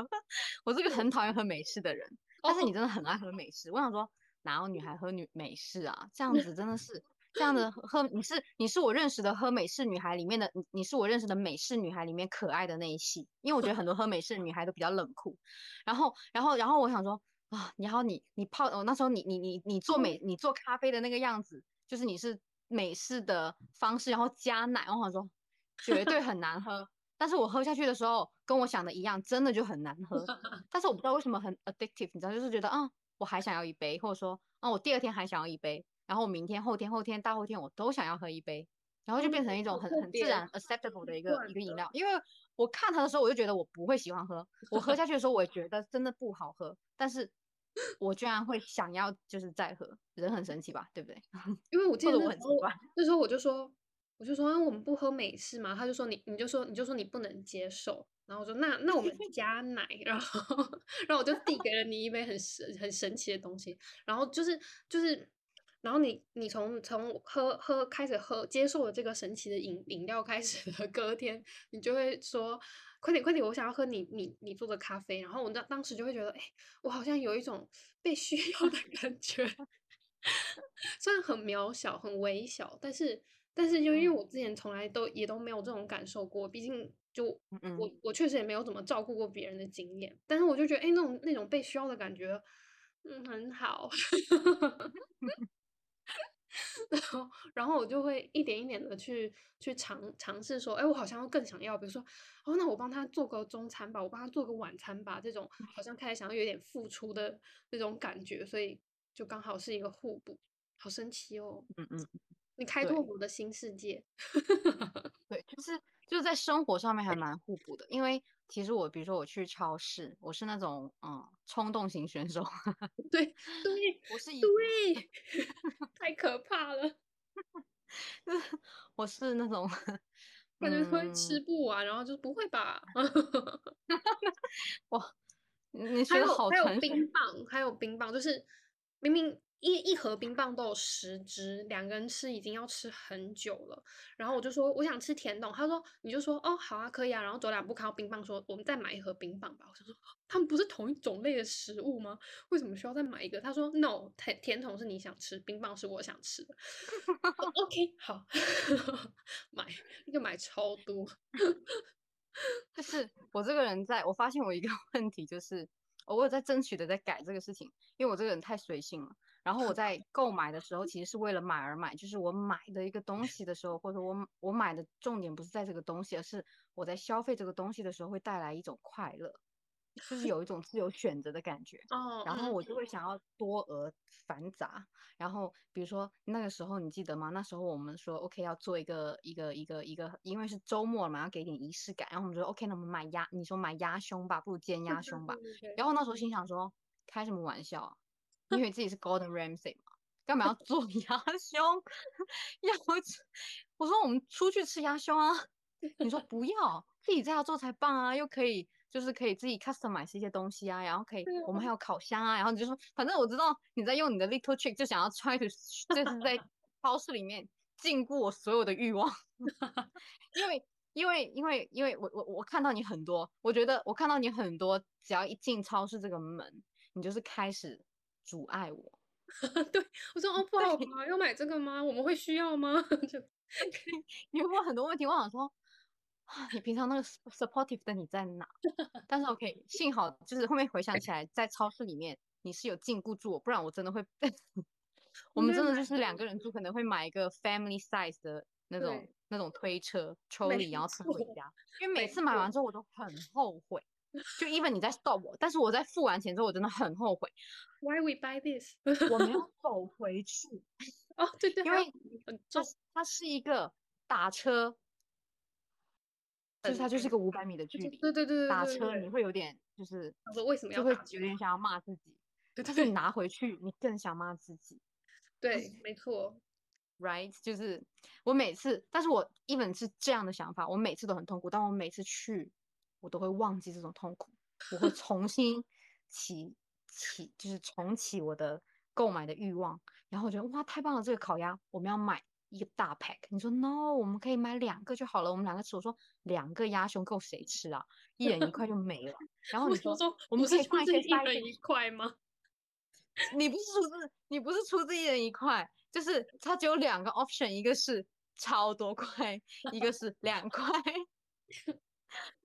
我是个很讨厌喝美式的人，但是你真的很爱喝美式，我想说哪有女孩喝女美式啊？这样子真的是。这样的喝你是你是我认识的喝美式女孩里面的你你是我认识的美式女孩里面可爱的那一系，因为我觉得很多喝美式的女孩都比较冷酷，然后然后然后我想说啊，然后你你泡哦那时候你你你你做美你做咖啡的那个样子，就是你是美式的方式，然后加奶，我想说绝对很难喝，但是我喝下去的时候跟我想的一样，真的就很难喝，但是我不知道为什么很 addictive，你知道就是觉得啊我还想要一杯，或者说啊我第二天还想要一杯。然后明天、后天、后天、大后天我都想要喝一杯，然后就变成一种很很自然 acceptable 的一个一个饮料。因为我看它的时候，我就觉得我不会喜欢喝，我喝下去的时候，我也觉得真的不好喝。但是我居然会想要就是再喝，人很神奇吧，对不对？因为我记得我很奇怪，那时候我就说。我就说、啊、我们不喝美式嘛，他就说你你就说你就说你不能接受，然后我说那那我们加奶，然后 然后我就递给了你一杯很神很神奇的东西，然后就是就是。然后你你从从喝喝开始喝接受了这个神奇的饮饮料开始的隔天，你就会说快点快点，我想要喝你你你做的咖啡。然后我当当时就会觉得，哎，我好像有一种被需要的感觉，虽然很渺小很微小，但是但是就因为我之前从来都也都没有这种感受过，毕竟就我我确实也没有怎么照顾过别人的经验，但是我就觉得，哎，那种那种被需要的感觉，嗯，很好。然后，然后我就会一点一点的去去尝尝试说，哎，我好像更想要，比如说，哦，那我帮他做个中餐吧，我帮他做个晚餐吧，这种好像开始想要有点付出的那种感觉，所以就刚好是一个互补，好神奇哦。嗯嗯，你开拓我的新世界。对，就是就是在生活上面还蛮互补的，因为其实我比如说我去超市，我是那种嗯冲动型选手。对对，我是以对，太可怕了。我是那种感觉会吃不完，然后就不会吧？哇，你说的好还有冰棒，还有冰棒，就是明明。一一盒冰棒都有十支，两个人吃已经要吃很久了。然后我就说我想吃甜筒，他说你就说哦好啊可以啊。然后走两步看到冰棒，说我们再买一盒冰棒吧。我就说他们不是同一种类的食物吗？为什么需要再买一个？他说 no，甜甜筒是你想吃，冰棒是我想吃的。OK 好，买那个买超多。就是我这个人在，我发现我一个 问题就是，我有在争取的在改这个事情，因为我这个人太随性了。然后我 在购买的时候，其实是为了买而买，就是我买的一个东西的时候，或者我我买的重点不是在这个东西，而是我在消费这个东西的时候会带来一种快乐，就是有一种自由选择的感觉。哦。然后我就会想要多而繁杂。然后比如说那个时候你记得吗？那时候我们说 OK 要做一个一个一个一个，因为是周末嘛，要给点仪式感。然后我们说 OK，那我们买鸭，你说买鸭胸吧，不如煎鸭胸吧。然后那时候心想说，开什么玩笑啊！因为自己是 Golden Ramsay 嘛，干嘛要做鸭胸？要我说我们出去吃鸭胸啊，你说不要，自己在家做才棒啊，又可以就是可以自己 customize 一些东西啊，然后可以我们还有烤箱啊，然后你就说反正我知道你在用你的 little trick，就想要 try to 就是在超市里面禁锢我所有的欲望，因为因为因为因为我我我看到你很多，我觉得我看到你很多，只要一进超市这个门，你就是开始。阻碍我，对我说哦不好吗？要买这个吗？我们会需要吗？就你问我很多问题，我想说啊，你平常那个 supportive 的你在哪？但是 OK，幸好就是后面回想起来，在超市里面你是有禁锢住我，不然我真的会，我们真的就是两个人住，可能会买一个 family size 的那种那种推车抽离，然后推回家，因为每次买完之后我都很后悔。就 even 你在 stop 我，但是我在付完钱之后，我真的很后悔。Why we buy this？我没有 走回去。哦，对对，因为它它是一个打车，就是它就是个五百米的距离。对对对，打车你会有点就是，为什么要就会有点想要骂自己。对，但是你拿回去，你更想骂自己。对，没错。Right，就是我每次，但是我 even 是这样的想法，我每次都很痛苦，但我每次去。我都会忘记这种痛苦，我会重新起起，就是重启我的购买的欲望。然后我觉得哇，太棒了，这个烤鸭我们要买一个大 pack。你说 no，我们可以买两个就好了，我们两个吃。我说两个鸭胸够谁吃啊？一人一块就没了。然后你说我们可以换一些一人一块吗？你不是出自你不是出自一人一块，就是它只有两个 option，一个是超多块，一个是两块。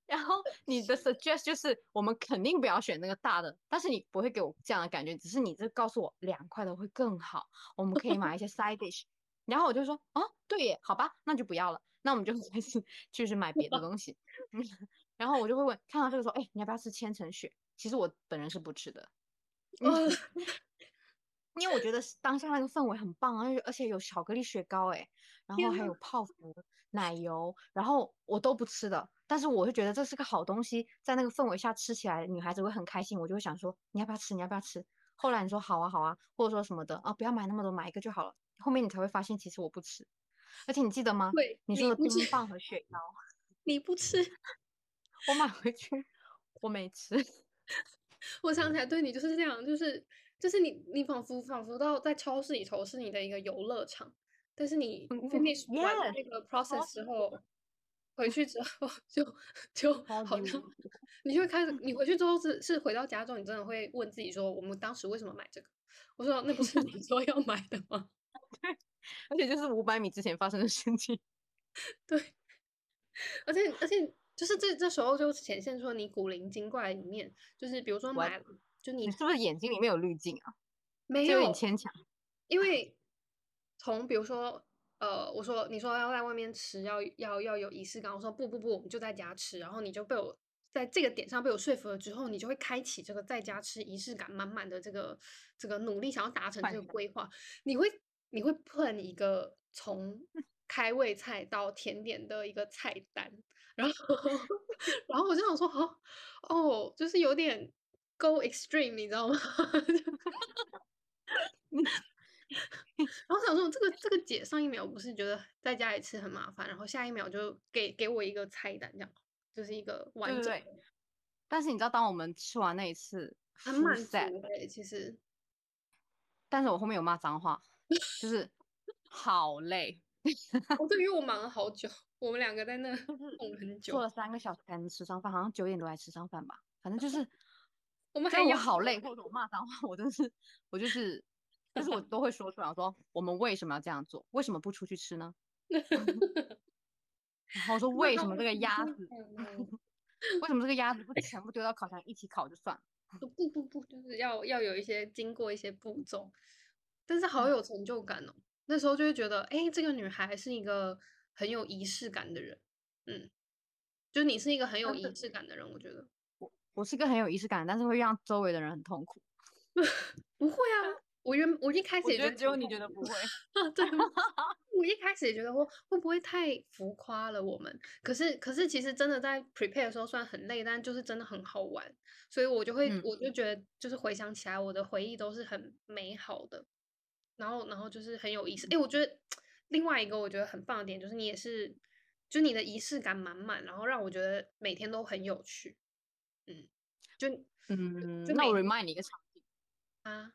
然后你的 suggest 就是我们肯定不要选那个大的，但是你不会给我这样的感觉，只是你这告诉我两块的会更好，我们可以买一些 side dish。然后我就说哦，对耶，好吧，那就不要了，那我们就 开始就是买别的东西。然后我就会问，看到这个说，哎，你要不要吃千层雪？其实我本人是不吃的，嗯，因为我觉得当下那个氛围很棒，而且而且有巧克力雪糕，哎，然后还有泡芙奶油，然后我都不吃的。但是我会觉得这是个好东西，在那个氛围下吃起来，女孩子会很开心。我就会想说，你要不要吃？你要不要吃？后来你说好啊好啊，或者说什么的啊，不要买那么多，买一个就好了。后面你才会发现，其实我不吃。而且你记得吗？对，你说的冰棒和雪糕，你不吃，我买回去我没吃。我想起来，对你就是这样，就是就是你你仿佛仿佛到在超市里头是你的一个游乐场，但是你嗯 finish 完那个超 process 之级后，回去之后就就好像你就会开始，你回去之后是是回到家之后，你真的会问自己说，我们当时为什么买这个？我说那不是你 说要买的吗？而且就是五百米之前发生的事情。对，而且而且就是这这时候就显现出你古灵精怪的一面，就是比如说？买，就你你是不是眼睛里面有滤镜啊？没有有点，牵强。因为从比如说呃，我说你说要在外面吃，要要要有仪式感，我说不不不，我们就在家吃，然后你就被我。在这个点上被我说服了之后，你就会开启这个在家吃仪式感满满的这个这个努力，想要达成这个规划。你会你会 plan 一个从 开胃菜到甜点的一个菜单，然后 然后我就想说，哦哦，就是有点 go extreme，你知道吗？然后想说，这个这个姐上一秒不是觉得在家里吃很麻烦，然后下一秒就给给我一个菜单，这样就是一个完对对整的，但是你知道，当我们吃完那一次很满足哎、其实但是我后面有骂脏话，就是 好累，我，对，因为我忙了好久，我们两个在那弄很久坐，了三个小时才能吃上饭，好像九点多才吃上饭吧。反正就是，我们好累，或者我骂脏话，我真是，我就是，就是我都会说出来，我说我们为什么要这样做？为什么不出去吃呢？然后说为什么这个鸭子，嗯 为什么这个鸭子不 全部丢到烤箱一起烤就算了？不不不不，就是要要有一些经过一些步骤，但是嗯好有成就感哦。那时候就会觉得，哎，这个女孩是一个很有仪式感的人，嗯，就是你是一个很有仪式感的人，我觉得我是一个很有仪式感，但是会让周围的人很痛苦。不会啊。我原我一开始也觉得只有你觉得不 会。啊，对吗？我一开始也觉得会会不会太浮夸了我们，可是可是其实真的在 prepare 的时候虽然很累，但就是真的很好玩，所以我就会、嗯我就觉得就是回想起来，我的回忆都是很美好的，然后然后就是很有意思。哎，我觉得另外一个我觉得很棒的点就是你也是，就你的仪式感满满，然后让我觉得每天都很有趣。嗯，就嗯，就那我 remind 你一个场景，啊，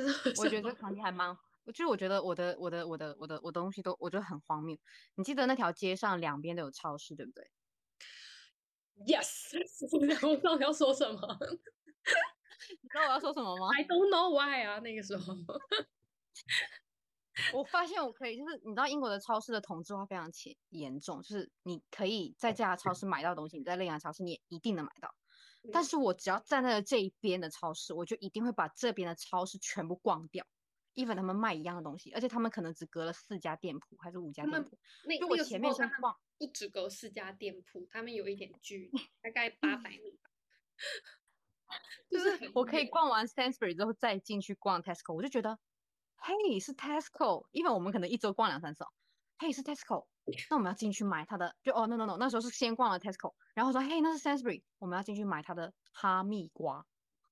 是我觉得这场景还蛮，就是我觉得我的我的我的我的我的东西都我觉得很荒谬。你记得那条街上两边都有超市，对不对？Yes，然后到底要说什么 你知道我要说什么吗？？I don't know why 啊，那个时候。我发现我可以，就是你知道英国的超市的同质化非常严严重，就是你可以在这家超市买到东西，你在另一家超市你也一定能买到。但嗯是我只要站在了这一边的超市，我就一定会把这边的超市全部逛掉。even 他们卖一样的东西，而且他们可能只隔了四家店铺还是五家店铺，那就我前面先逛，不止隔四家店铺，他们有一点距离，大概 八百米吧，就就是我可以逛完 Sainsbury 之后再进去逛 Tesco，我就觉得，嘿，是 Tesco，因为我们可能一周逛两三次哦，嘿，是 Tesco，那我们要进去买它的，就哦，no no no，那时候是先逛了 Tesco，然后说，嘿，那是 Sainsbury，我们要进去买它的哈密瓜，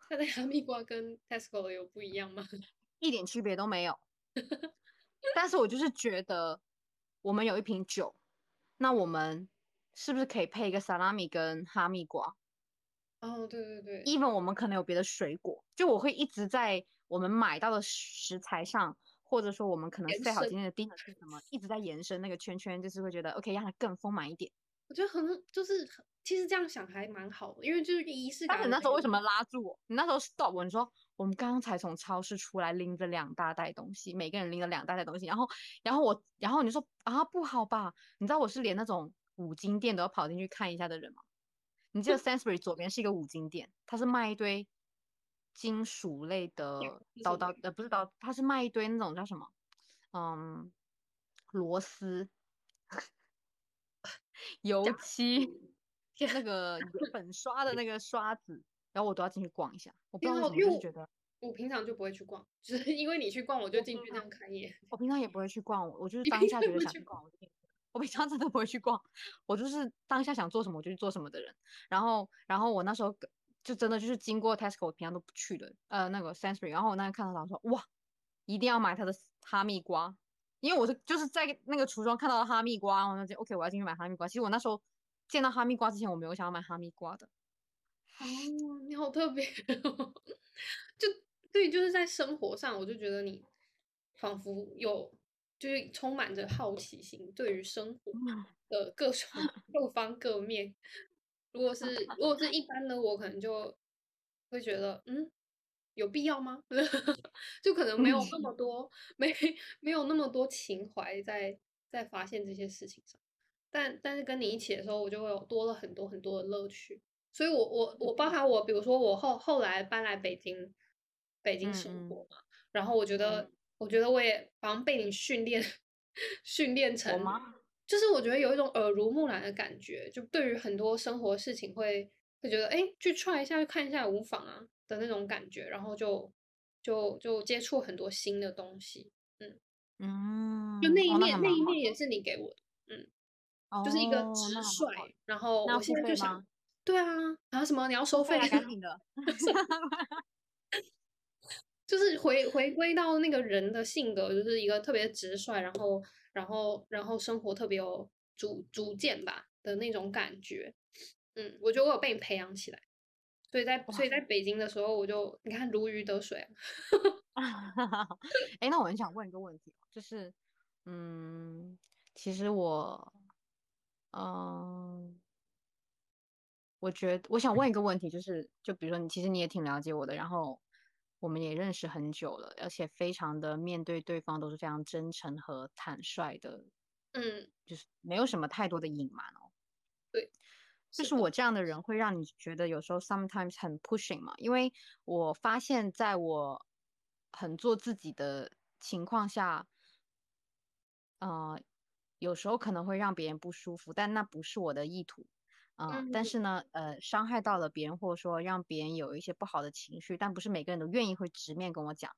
它的哈密瓜跟 Tesco 有不一样吗？一点区别都没有。但是我就是觉得，我们有一瓶酒，那我们是不是可以配一个萨拉米跟哈密瓜哦，对对对，？even 我们可能有别的水果，就我会一直在我们买到的食材上，或者说我们可能最好今天的 dinner 是什么，一直在延伸那个圈圈，就是会觉得 OK，让它更丰满一点。我觉得很就是很其实这样想还蛮好的，因为就是仪式感但。你那时候为什么拉住我？你那时候 stop 我，你说我们刚刚才从超市出来，拎着两大袋东西，每个人拎了两大袋东西，然后，然后我，然后你说啊不好吧？你知道我是连那种五金店都要跑进去看一下的人吗？你记得 Sainsbury 左边是一个五金店，它是卖一堆金属类的刀刀呃不是刀，它是卖一堆那种叫什么？嗯，螺丝、油漆。天那个粉刷的那个刷子，然后我都要进去逛一下。我不知道为什么，就是觉得我平常就不会去逛，就是因为你去逛，我就进去那样看一眼。我平常也不会去逛，我就是当下觉得想去逛，我就进去。我平常真的不会去逛，我就是当下想做什么我就去做什么的人。然后，然后我那时候就真的就是经过 Tesco，我平常都不去的，呃，那个 Sainsbury，然后我那天看到他说，哇，一定要买他的哈密瓜，因为我是就是在那个橱窗看到哈密瓜，我就 OK，我要进去买哈密瓜。其实我那时候见到哈密瓜之前，我没有想要买哈密瓜的。哦，你好特别哦，就对，就是在生活上，我就觉得你仿佛有就是充满着好奇心，对于生活的各种 各方各面。如果是如果是一般的我，可能就会觉得，嗯，有必要吗？就可能没有那么多，没没有那么多情怀在在发现这些事情上。但但是跟你一起的时候，我就会有多了很多很多的乐趣。所以，我我我包含我，比如说我后后来搬来北京，北京生活嘛，然后我觉得，我觉得我也好像被你训练 训练成，就是我觉得有一种耳濡目染的感觉，就对于很多生活事情会会觉得，哎，去 try 一下，去看一下无妨啊的那种感觉，然后就就就接触很多新的东西，嗯嗯，就那一面那一面也是你给我的，嗯，就是一个直率，然后我现在就想。对啊，啊什么你要收费？赶紧的 就是回回归到那个人的性格，就是一个特别直率，然后然后然后生活特别有主主见吧的那种感觉。嗯，我觉得我有被你培养起来，所以在所以在北京的时候，我就你看如鱼得水。哎，那我很想问一个问题，就是嗯，其实我嗯。我觉得我想问一个问题，就是，就比如说你，其实你也挺了解我的，然后我们也认识很久了，而且非常的面对对方都是非常真诚和坦率的，嗯，就是没有什么太多的隐瞒哦。对，就是我这样的人会让你觉得有时候 sometimes 很 pushing 嘛，因为我发现在我很做自己的情况下，呃，有时候可能会让别人不舒服，但那不是我的意图。嗯，但是呢，呃，伤害到了别人，或者说让别人有一些不好的情绪，但不是每个人都愿意会直面跟我讲。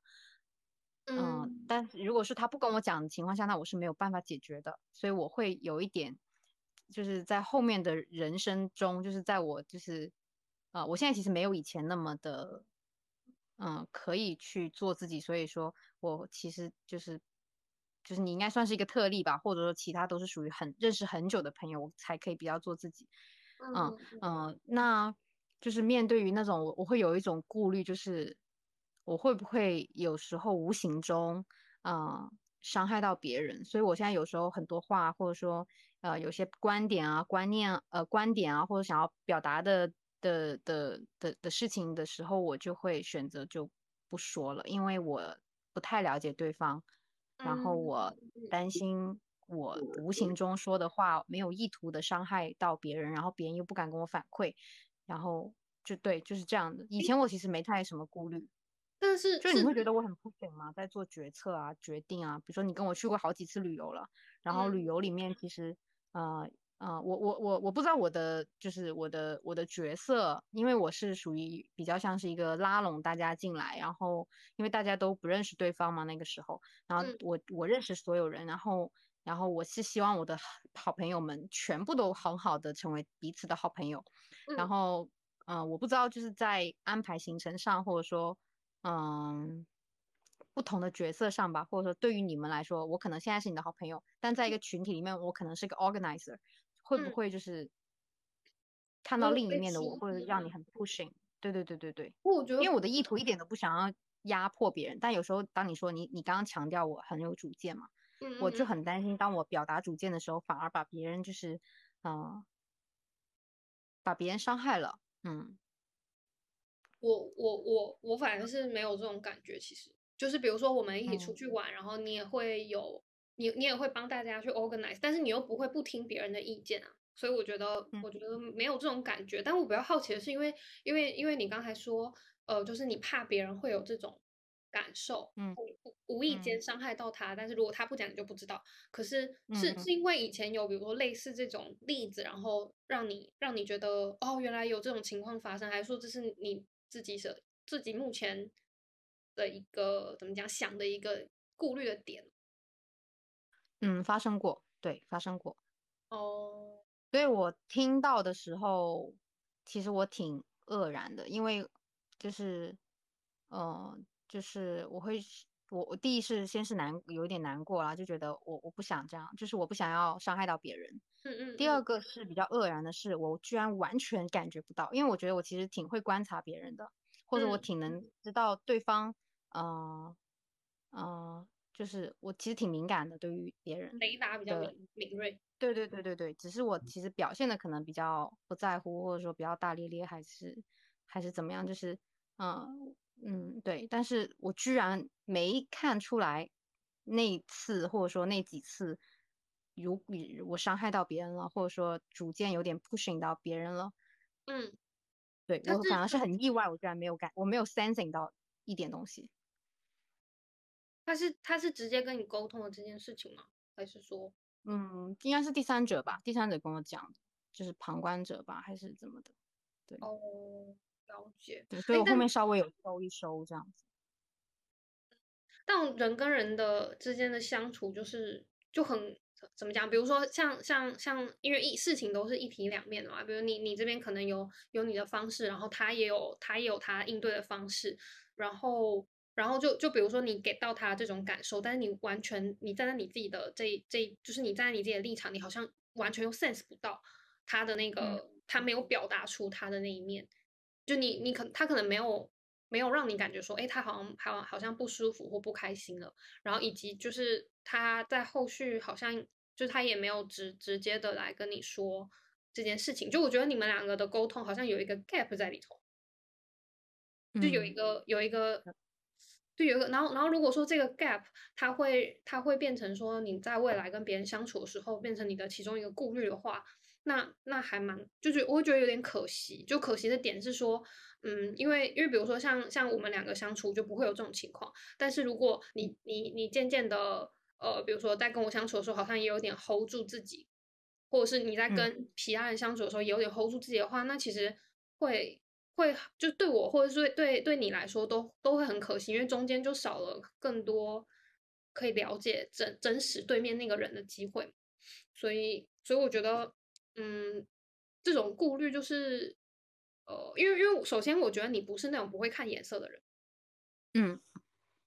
嗯，但如果是他不跟我讲的情况下，那我是没有办法解决的，所以我会有一点，就是在后面的人生中，就是在我就是，呃，我现在其实没有以前那么的，嗯，可以去做自己，所以说我其实就是，就是你应该算是一个特例吧，或者说其他都是属于很认识很久的朋友，我才可以比较做自己。嗯嗯，那就是面对于那种我我会有一种顾虑，就是我会不会有时候无形中啊伤害到别人，所以我现在有时候很多话或者说呃有些观点啊观念呃观点啊或者想要表达的的的的的事情的时候，我就会选择就不说了，因为我不太了解对方，然后我担心。我无形中说的话没有意图的伤害到别人，然后别人又不敢跟我反馈，然后就对，就是这样的。以前我其实没太什么顾虑，但是就你会觉得我很不选吗？在做决策啊、决定啊，比如说你跟我去过好几次旅游了，然后旅游里面其实呃呃，我我我我不知道我的就是我的我的角色，因为我是属于比较像是一个拉拢大家进来，然后因为大家都不认识对方嘛那个时候，然后我我认识所有人，然后。然后我是希望我的好朋友们全部都很好的成为彼此的好朋友。然后，嗯，我不知道就是在安排行程上，或者说，嗯，不同的角色上吧，或者说对于你们来说，我可能现在是你的好朋友，但在一个群体里面，我可能是个 organizer，会不会就是看到另一面的我，或者让你很 pushing？对对对对对。我觉得，因为我的意图一点都不想要压迫别人，但有时候当你说你你刚刚强调我很有主见嘛。我就很担心，当我表达主见的时候，反而把别人就是，嗯，把别人伤害了。嗯，我我我我反正是没有这种感觉。其实就是，比如说我们一起出去玩，然后你也会有你你也会帮大家去 organize，但是你又不会不听别人的意见啊。所以我觉得我觉得没有这种感觉。但我比较好奇的是，因为因为因为你刚才说，呃，就是你怕别人会有这种。感受，嗯，无意间伤害到他，但是如果他不讲，你就不知道。可是是是因为以前有，比如说类似这种例子，然后让你让你觉得，哦，原来有这种情况发生，还是说这是你自己舍自己目前的一个怎么讲想的一个顾虑的点？嗯，发生过，对，发生过。哦，所以我听到的时候，其实我挺愕然的，因为就是，嗯。就是我会我我第一是先是难有一点难过啦，就觉得我我不想这样，就是我不想要伤害到别人。嗯嗯。第二个是比较愕然的是，我居然完全感觉不到，因为我觉得我其实挺会观察别人的，或者我挺能知道对方，呃，呃，就是我其实挺敏感的，对于别人。雷达比较敏敏锐。对对对对对，只是我其实表现的可能比较不在乎，或者说比较大咧咧，还是还是怎么样，就是嗯。嗯，对，但是我居然没看出来那次或者说那几次，如我伤害到别人了，或者说逐渐有点 pushing 到别人了。嗯，对我反而是很意外，我居然没有感，我没有 sensing 到一点东西。他是他是直接跟你沟通了这件事情吗？还是说，嗯，应该是第三者吧？第三者跟我讲，就是旁观者吧，还是怎么的？对。哦。了解，对，所以我后面稍微有收一收这样子。但人跟人的之间的相处，就是就很怎么讲？比如说像像像，因为一事情都是一体两面的嘛。比如你你这边可能有有你的方式，然后他也有他也有他应对的方式，然后然后就就比如说你给到他这种感受，但是你完全你站在你自己的这这，就是你站在你自己的立场，你好像完全又 sense 不到他的那个，他没有表达出他的那一面。就你，你可他可能没有没有让你感觉说，哎，他好像好好像不舒服或不开心了。然后以及就是他在后续好像就他也没有直直接的来跟你说这件事情。就我觉得你们两个的沟通好像有一个 gap 在里头，就有一个有一个就有一个。然后然后如果说这个 gap 它会它会变成说你在未来跟别人相处的时候变成你的其中一个顾虑的话。那那还蛮，就是我会觉得有点可惜。就可惜的点是说，嗯，因为因为比如说像像我们两个相处就不会有这种情况。但是如果你你你渐渐的，呃，比如说在跟我相处的时候，好像也有点 hold 住自己，或者是你在跟其他人相处的时候也有点 hold 住自己的话，那其实会会就对我或者是对对你来说都都会很可惜，因为中间就少了更多可以了解真真实对面那个人的机会。所以所以我觉得。嗯，这种顾虑就是，呃，因为因为首先我觉得你不是那种不会看颜色的人，嗯，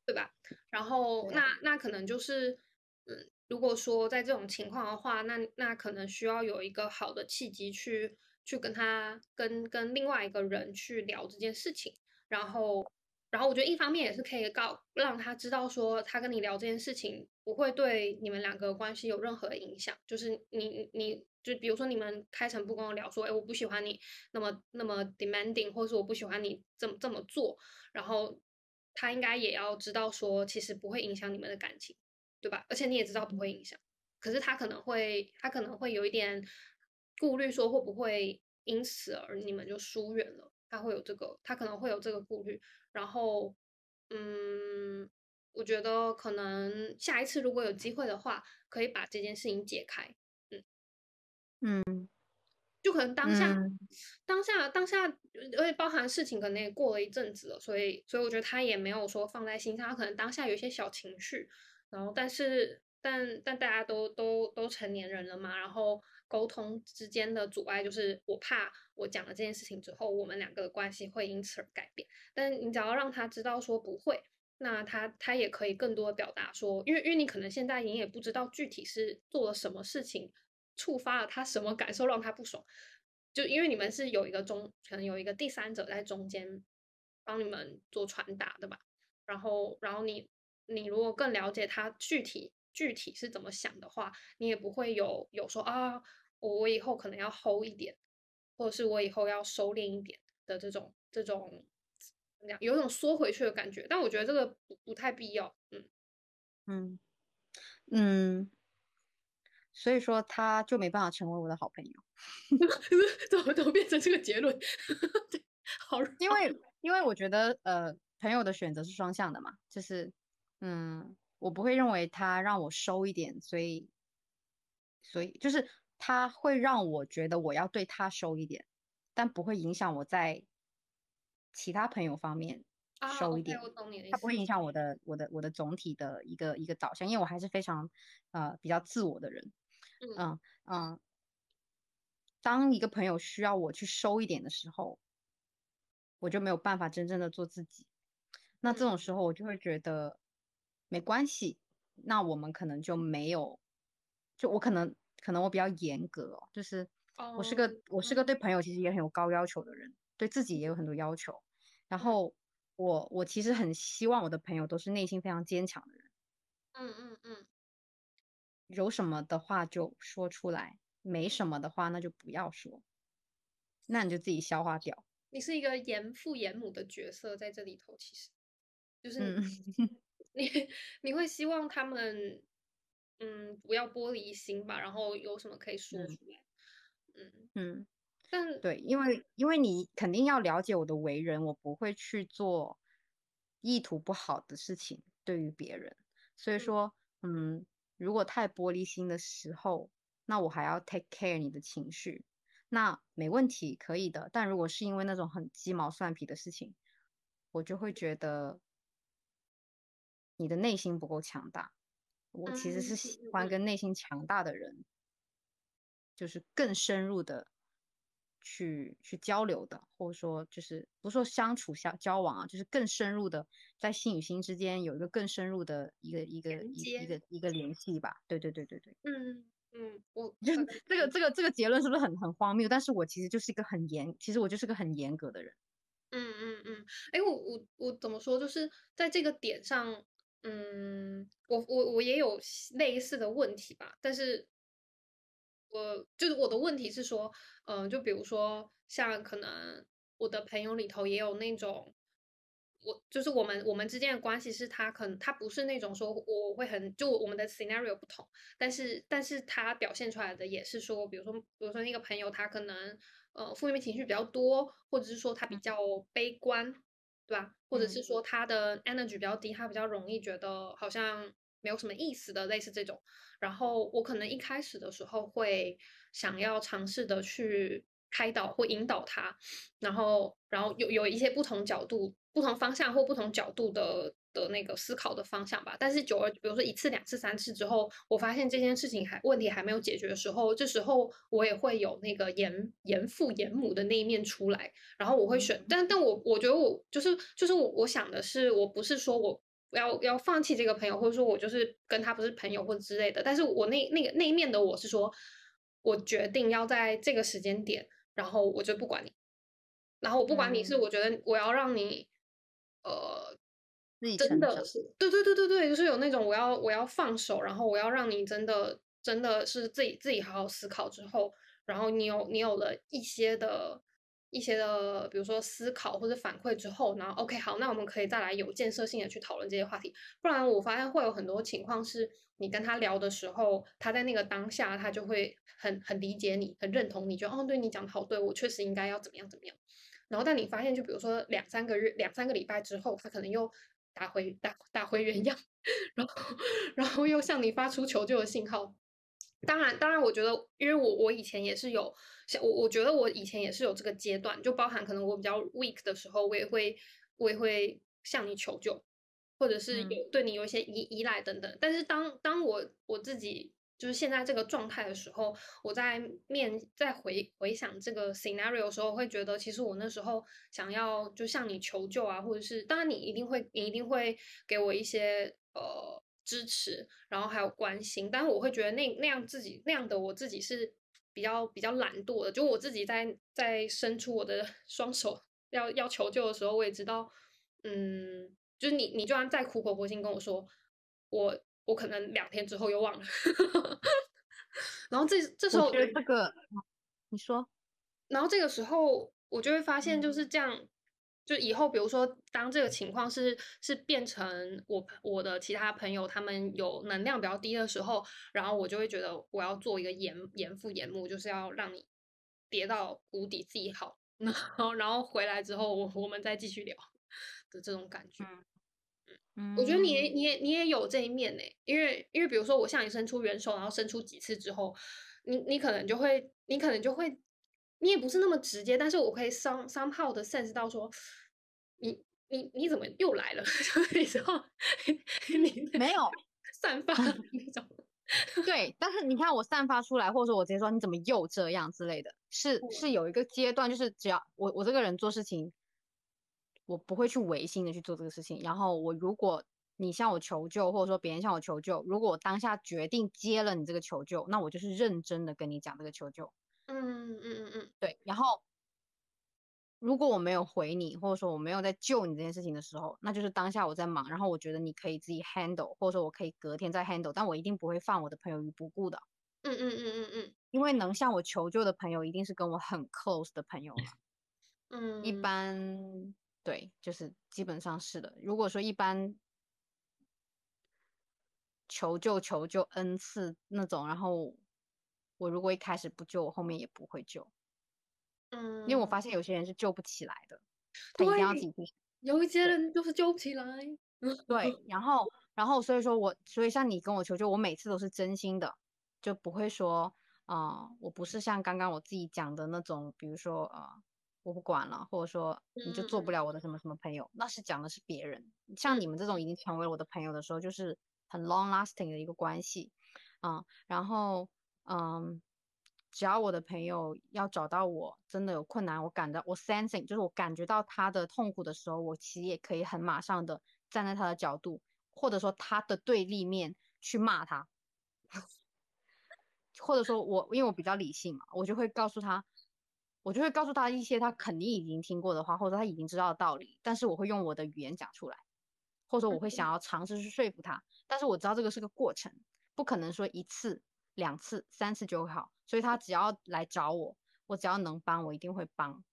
对吧？然后那那可能就是，嗯，如果说在这种情况的话，那那可能需要有一个好的契机去去跟他跟跟另外一个人去聊这件事情，然后。然后我觉得一方面也是可以告让他知道说他跟你聊这件事情不会对你们两个关系有任何影响，就是你你就比如说你们开诚布公的聊说，哎，我不喜欢你那么那么 demanding，或者是我不喜欢你这么这么做，然后他应该也要知道说其实不会影响你们的感情，对吧？而且你也知道不会影响，可是他可能会他可能会有一点顾虑，说会不会因此而你们就疏远了。他会有这个，他可能会有这个顾虑，然后，嗯，我觉得可能下一次如果有机会的话，可以把这件事情解开，嗯嗯，就可能当下当下当下，而且包含事情可能也过了一阵子了，所以所以我觉得他也没有说放在心上，他可能当下有一些小情绪，然后但是。但但大家都都都成年人了嘛，然后沟通之间的阻碍就是我怕我讲了这件事情之后，我们两个的关系会因此而改变。但你只要让他知道说不会，那他他也可以更多的表达说，因为因为你可能现在你也不知道具体是做了什么事情触发了他什么感受让他不爽，就因为你们是有一个中可能有一个第三者在中间帮你们做传达的吧。然后然后你你如果更了解他具体。具体是怎么想的话，你也不会有有说啊，我我以后可能要 hold 一点，或者是我以后要收敛一点的这种这种怎样，有一种缩回去的感觉。但我觉得这个不不太必要。嗯嗯嗯，所以说他就没办法成为我的好朋友。怎么怎么变成这个结论？好，因为 因为我觉得呃，朋友的选择是双向的嘛，就是嗯。我不会认为他让我收一点，所以，所以就是他会让我觉得我要对他收一点，但不会影响我在其他朋友方面收一点。他不会影响我的我的我的总体的一个一个导向，因为我还是非常呃比较自我的人。嗯。嗯，当一个朋友需要我去收一点的时候，我就没有办法真正的做自己。那这种。时候，我就会觉得。没关系，那我们可能就没有，就我可能可能我比较严格哦，就是我是个我是个。对朋友其实也很有高要求的人，对自己也有很多要求，然后我我其实很希望我的朋友都是内心非常坚强的人，嗯嗯嗯，有什么的话就说出来，没什么的话那就不要说，那你就自己消化掉。你是一个严父严母的角色在这里头，其实就是你 你会希望他们嗯不要玻璃心吧，然后有什么可以说出来，嗯。嗯，但对，因为因为你肯定要了解我的为人，我不会去做意图不好的事情对于别人，所以说嗯，如果太玻璃心的时候，那我还要 take care 你的情绪。那没问题，可以的。但如果是因为那种很鸡毛蒜皮的事情，我就会觉得你的内心不够强大。我其实是喜欢跟内心强大的人，就是更深入的去去交流的，或者说就是不说相处相交往啊，就是更深入的在心与心之间有一个更深入的一个一个一一个一个联系吧。对对对对对，嗯。嗯，我 就这个这个这个结论是不是很很荒谬？但是我其实就是一个很严，其实我就是个很严格的人。嗯嗯嗯，哎，我我我怎么说？就是在这个点上，嗯，我我我也有类似的问题吧。但是，我就是我的问题是说，嗯，就比如说像可能我的朋友里头也有那种。我就是我们我们之间的关系是他可能他不是那种说我会很就我们的 scenario 不同，但是但是他表现出来的也是说，比如说比如说那个朋友他可能呃负面情绪比较多，或者是说他比较悲观，对吧？或者是说他的 energy 比较低，他比较容易觉得好像没有什么意思的类似这种。然后我可能一开始的时候会想要尝试的去开导或引导他，然后然后有有一些不同角度。不同方向或不同角度的的那个思考的方向吧，但是久而，比如说一次、两次、三次之后，我发现这件事情还问题还没有解决的时候，这时候我也会有那个严严父严母的那一面出来，然后我会选，但但我我觉得我就是就是我我想的是，我不是说我要要放弃这个朋友，或者说我就是跟他不是朋友或者之类的，但是我那那个那一面的我是说，我决定要在这个时间点，然后我就不管你，然后我不管你是我觉得我要让你。呃，真的是，对对对对对，就是有那种我要我要放手，然后我要让你真的真的是自己自己好好思考之后，然后你有你有了一些的一些的，比如说思考或者反馈之后，然后 OK 好，那我们可以再来有建设性的去讨论这些话题。不然我发现会有很多情况是，你跟他聊的时候，他在那个当下他就会很很理解你，很认同你，觉得哦，对你讲的好，对我确实应该要怎么样怎么样。然后，但你发现，就比如说两三个月、两三个礼拜之后，他可能又打回打打回原样，然后然后又向你发出求救的信号。当然，当然，我觉得，因为我我以前也是有，像我我觉得我以前也是有这个阶段，就包含可能我比较 weak 的时候，我也会我也会向你求救，或者是有对你有一些依依赖等等。但是当当我我自己。就是现在这个状态的时候，我在面在回回想这个 scenario 的时候，会觉得其实我那时候想要就向你求救啊，或者是当然你一定会你一定会给我一些呃支持，然后还有关心，但是我会觉得那那样自己那样的我自己是比较比较懒惰的，就我自己在在伸出我的 双手要要求救的时候，我也知道，嗯，就是你你就算再苦口婆心跟我说我。我可能两天之后又忘了，然后这这时候我觉得这个，你说，然后这个时候我就会发现就是这样，就以后比如说当这个情况是是变成我我的其他朋友他们有能量比较低的时候，然后我就会觉得我要做一个严严父严母，就是要让你跌到谷底自己好，然后然后回来之后我我们再继续聊的这种感觉。嗯我觉得你你也你也有这一面呢，因为因为比如说我向你伸出援手，然后伸出几次之后，你你可能就会你可能就会，你也不是那么直接，但是我可以 some somehow 的 sense 到说，你你你怎么又来了？你知道，你没有 散发那种，对，但是你看我散发出来，或者说我直接说你怎么又这样之类的，是是有一个阶段，就是只要我我这个人做事情。我不会去违心的去做这个事情，然后我如果你向我求救，或者说别人向我求救，如果我当下决定接了你这个求救，那我就是认真的跟你讲这个求救。嗯嗯嗯嗯，对。然后如果我没有回你，或者说我没有在救你这件事情的时候，那就是当下我在忙，然后我觉得你可以自己 handle，或者说我可以隔天再 handle，但我一定不会放我的朋友于不顾的。嗯嗯嗯嗯嗯，因为能向我求救的朋友，一定是跟我很 close 的朋友了。嗯，一般对，就是基本上是的。如果说一般求救求救 n 次那种，然后我如果一开始不救，我后面也不会救。嗯，因为我发现有些人是救不起来的，他一定要自己。有一些人就是救不起来。对，然后然后所以说我所以像你跟我求救，我每次都是真心的，就不会说啊，我不是像刚刚我自己讲的那种，比如说呃。我不管了，或者说你就做不了我的什么什么朋友，那是讲的是别人。像你们这种已经成为我的朋友的时候，就是很 long lasting 的一个关系，啊，然后嗯，只要我的朋友要找到我，真的有困难，我感到我 sensing 就是我感觉到他的痛苦的时候，我其实也可以很马上的站在他的角度，或者说他的对立面去骂他，或者说我因为我比较理性嘛，我就会告诉他。我就会告诉他一些他肯定已经听过的话，或者他已经知道的道理，但是我会用我的语言讲出来，或者说我会想要尝试去说服他，但是我知道这个是个过程，不可能说一次、两次、三次就会好，所以他只要来找我，我只要能帮，我一定会帮。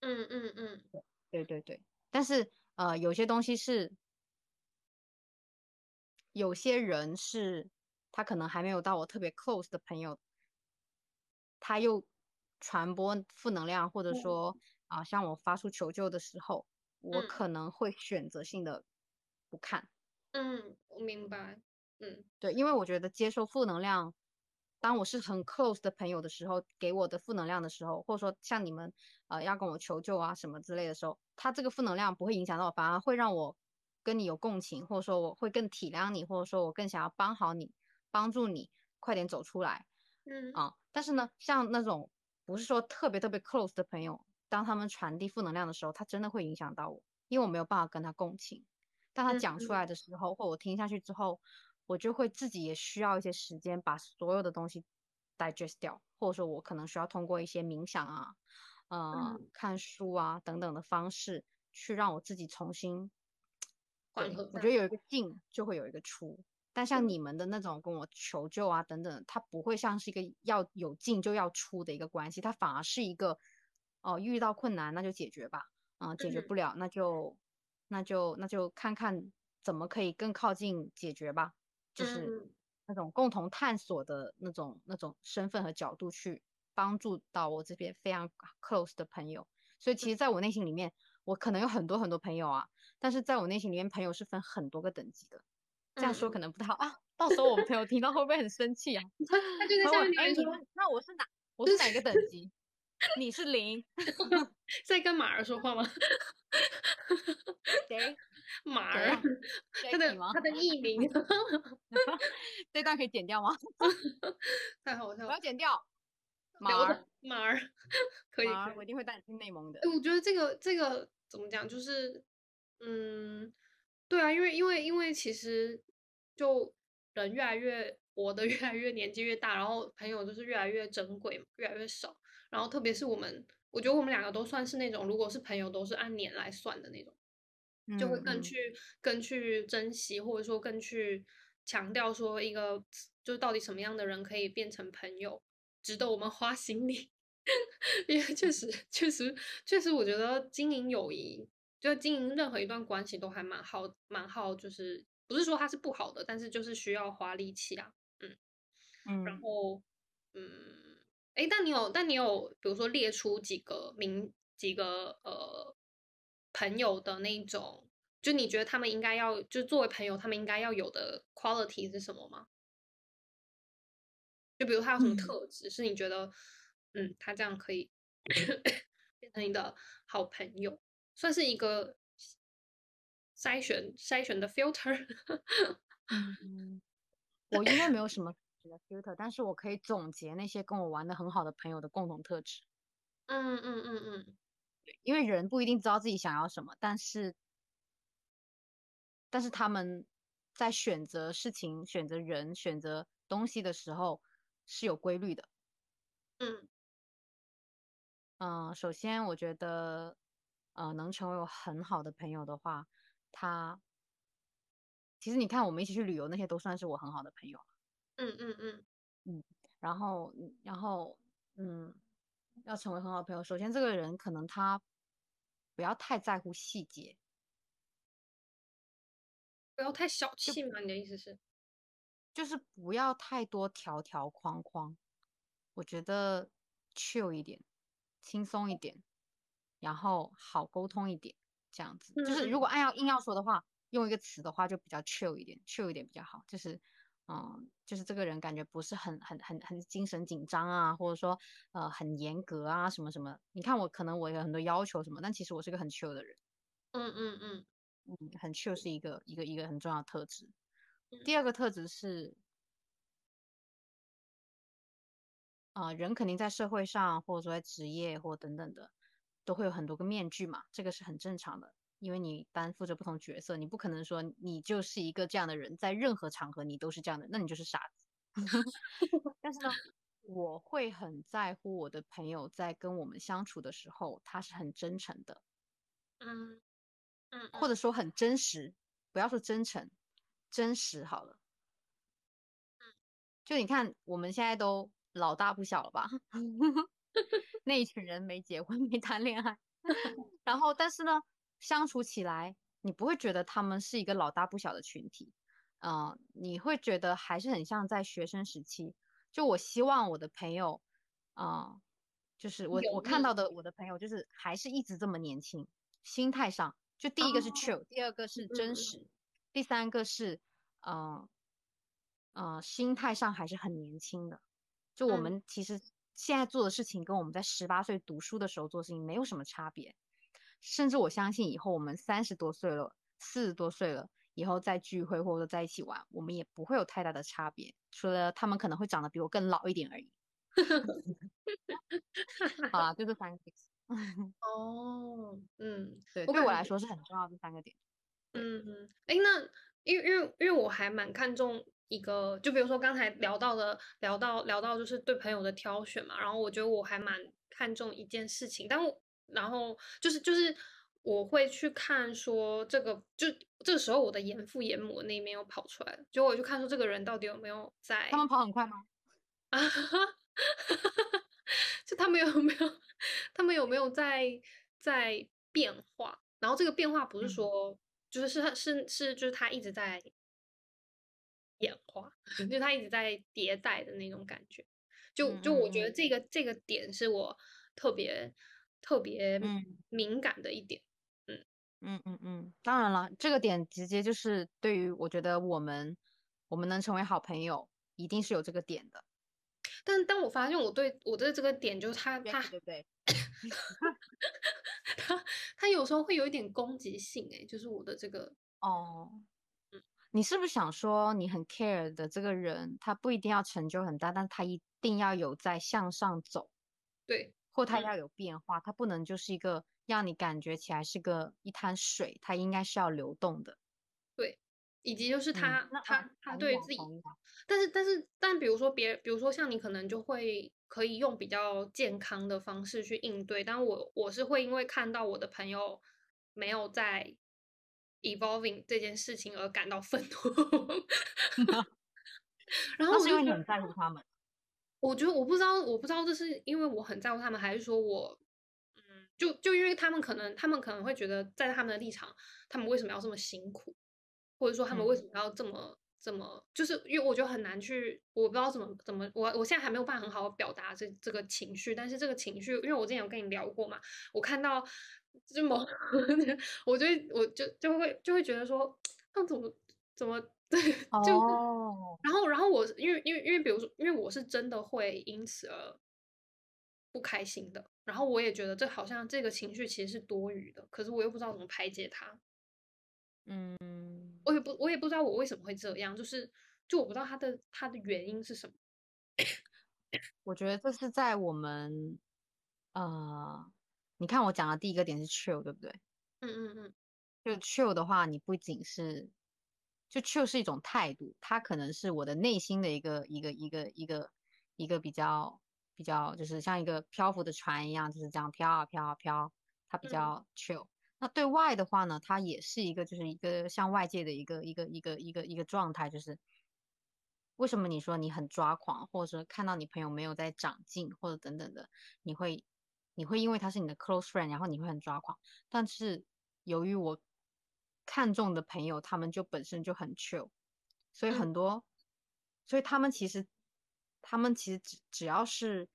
嗯嗯嗯，对对对，但是呃，有些东西是，有些人是他可能还没有到我特别 close 的朋友，他又。传播负能量，或者说啊，向我发出求救的时候，我可能会选择性的不看。嗯，我明白。嗯，对，因为我觉得接受负能量，当我是很 close 的朋友的时候，给我的负能量的时候，或者说像你们呃要跟我求救啊什么之类的时候，他这个负能量不会影响到我，反而会让我跟你有共情，或者说我会更体谅你，或者说我更想要帮好你，帮助你快点走出来。嗯啊，但是呢，像那种。不是说特别特别 close 的朋友，当他们传递负能量的时候，他真的会影响到我，因为我没有办法跟他共情。当他讲出来的时候，或我听下去之后，我就会自己也需要一些时间把所有的东西 digest 掉，或者说我可能需要通过一些冥想啊、呃看书啊等等的方式，去让我自己重新。我觉得有一个进，就会有一个出。但像你们的那种跟我求救啊等等，它不会像是一个要有进就要出的一个关系，它反而是一个哦，遇到困难那就解决吧，嗯，解决不了那就那就那就看看怎么可以更靠近解决吧，就是那种共同探索的那种那种身份和角度去帮助到我这边非常 close 的朋友。所以其实在我内心里面，我可能有很多很多朋友啊，但是在我内心里面，朋友是分很多个等级的。这样说可能不太好啊，到时候我们朋友听到会不会很生气啊？他就在下面留言说那我是哪？我是哪个等 级？你是零，在跟马儿说话吗？谁？马儿？他的他的艺名？这段可以剪掉吗？太好笑！我要剪掉。马儿，马儿，可以，我一定会带你去内蒙的。我觉得这个这个怎么讲，就是嗯。对啊，因为因为因为其实就人越来越活的越来越年纪越大，然后朋友就是越来越珍贵，越来越少。然后特别是我们，我觉得我们两个都算是那种，如果是朋友，都是按年来算的那种，就会更去更去珍惜，或者说更去强调说一个，就是到底什么样的人可以变成朋友，值得我们花心力。因为确实确实确实，我觉得经营友谊。就经营任何一段关系都还蛮好，蛮好，就是不是说它是不好的，但是就是需要花力气啊，嗯嗯，然后嗯，哎，但你有，但你有，比如说列出几个名几个呃朋友的那种，就你觉得他们应该要，就作为朋友，他们应该要有的 quality 是什么吗？就比如他有什么特质，是你觉得嗯，他这样可以变成你的好朋友？算是一个筛选筛选的 filter。嗯，我应该没有什么 filter，但是我可以总结那些跟我玩的很好的朋友的共同特质。嗯嗯嗯嗯，因为人不一定知道自己想要什么，但是但是他们在选择事情、选择人、选择东西的时候是有规律的。嗯嗯，首先我觉得，呃，能成为我很好的朋友的话，他其实你看我们一起去旅游那些都算是我很好的朋友。嗯嗯嗯嗯，然后然后嗯，要成为很好的朋友，首先这个人可能他不要太在乎细节。不要太小气嘛？你的意思是？就是不要太多条条框框，我觉得 chill 一点，轻松一点，然后好沟通一点，这样子。就是如果按要硬要说的话，用一个词的话，就比较 chill 一点，chill 一点比较好。就是，嗯，就是这个人感觉不是很很很很精神紧张啊，或者说呃很严格啊什么什么。你看我可能我有很多要求什么，但其实我是个很 chill 的人。嗯嗯嗯。嗯，很 chill 是一个一个一个很重要的特质。第二个特质是，啊，人肯定在社会上，或者说在职业或等等的，都会有很多个面具嘛，这个是很正常的，因为你担负着不同角色，你不可能说你就是一个这样的人，在任何场合你都是这样的，那你就是傻子。但是呢，我会很在乎我的朋友在跟我们相处的时候，他是很真诚的。嗯。嗯，或者说很真实，不要说真诚，真实好了。嗯，就你看，我们现在都老大不小了吧？那一群人没结婚，没谈恋爱，然后但是呢，相处起来你不会觉得他们是一个老大不小的群体，嗯，你会觉得还是很像在学生时期。就我希望我的朋友，啊，就是我我看到的我的朋友，就是还是一直这么年轻，心态上。就第一个是 true，第二个是真实，第三个是，嗯，呃，心态上还是很年轻的。就我们其实现在做的事情，跟我们在十八岁读书的时候做事情没有什么差别。甚至我相信，以后我们三十多岁了，四十多岁了，以后再聚会或者在一起玩，我们也不会有太大的差别，除了他们可能会长得比我更老一点而已。好啦，就这三个。哦，嗯，对，对我来说是很重要的三个点。嗯嗯，哎，那因为因为因为我还蛮看重一个，就比如说刚才聊到的，聊到聊到就是对朋友的挑选嘛，然后我觉得我还蛮看重一件事情，但我然后就是就是我会去看说这个，就这个时候我的严父严母那一面又跑出来了，就我就看说这个人到底有没有在，他们跑很快吗？啊，就他们有没有？他们有没有在在变化？然后这个变化不是说，就是是是是，就是他一直在演化，就他一直在迭代的那种感觉。就就我觉得这个这个点是我特别特别敏感的一点。嗯嗯嗯嗯，当然了，这个点直接就是对于我觉得我们我们能成为好朋友，一定是有这个点的。但当我发现我对我对这个点，就是他他对对，他他有时候会有一点攻击性，哎，就是我的这个哦，嗯，你是不是想说你很 care 的这个人，他不一定要成就很大，但他一定要有在向上走，对，或它要有变化，它不能就是一个让你感觉起来是个一滩水，它应该是要流动的，对。以及就是他他他对自己，但是但是但比如说别比如说像你可能就会可以用比较健康的方式去应对，但我我是会因为看到我的朋友没有在 evolving 这件事情而感到愤怒，然后是因为你很在乎他们，我觉得我不知道我不知道这是因为我很在乎他们，还是说我嗯就就因为他们可能他们可能会觉得在他们的立场，他们为什么要这么辛苦？或者说他们为什么要这么这么？就是因为我觉得很难去，我不知道怎么怎么，我我现在还没有办法很好的表达这这个情绪。但是这个情绪，因为我之前有跟你聊过嘛，我看到这么，我就我就就会就会觉得说，那怎么怎么对，就然后然后我因为因为因为比如说，因为我是真的会因此而不开心的。然后我也觉得这好像这个情绪其实是多余的，可是我又不知道怎么排解它。嗯，我也不，我也不知道我为什么会这样，就是，就我不知道他的他的原因是什么。我觉得这是在我们，呃，你看我讲的第一个点是 chill，对不对？嗯嗯嗯，就 chill 的话，你不仅是就 chill 是一种态度，它可能是我的内心的一个一个一个一个一个比较比较，就是像一个漂浮的船一样，就是这样飘啊飘啊飘，它比较 chill。那对外的话呢，它也是一个就是一个向外界的一个一个一个一个一个状态，就是为什么你说你很抓狂，或者说看到你朋友没有在长进，或者等等的，你会你会因为他是你的 close friend，然后你会很抓狂，但是由于我。看重的朋友，他们就本身就很 chill，所以很多，所以他们其实，他们其实只只要是，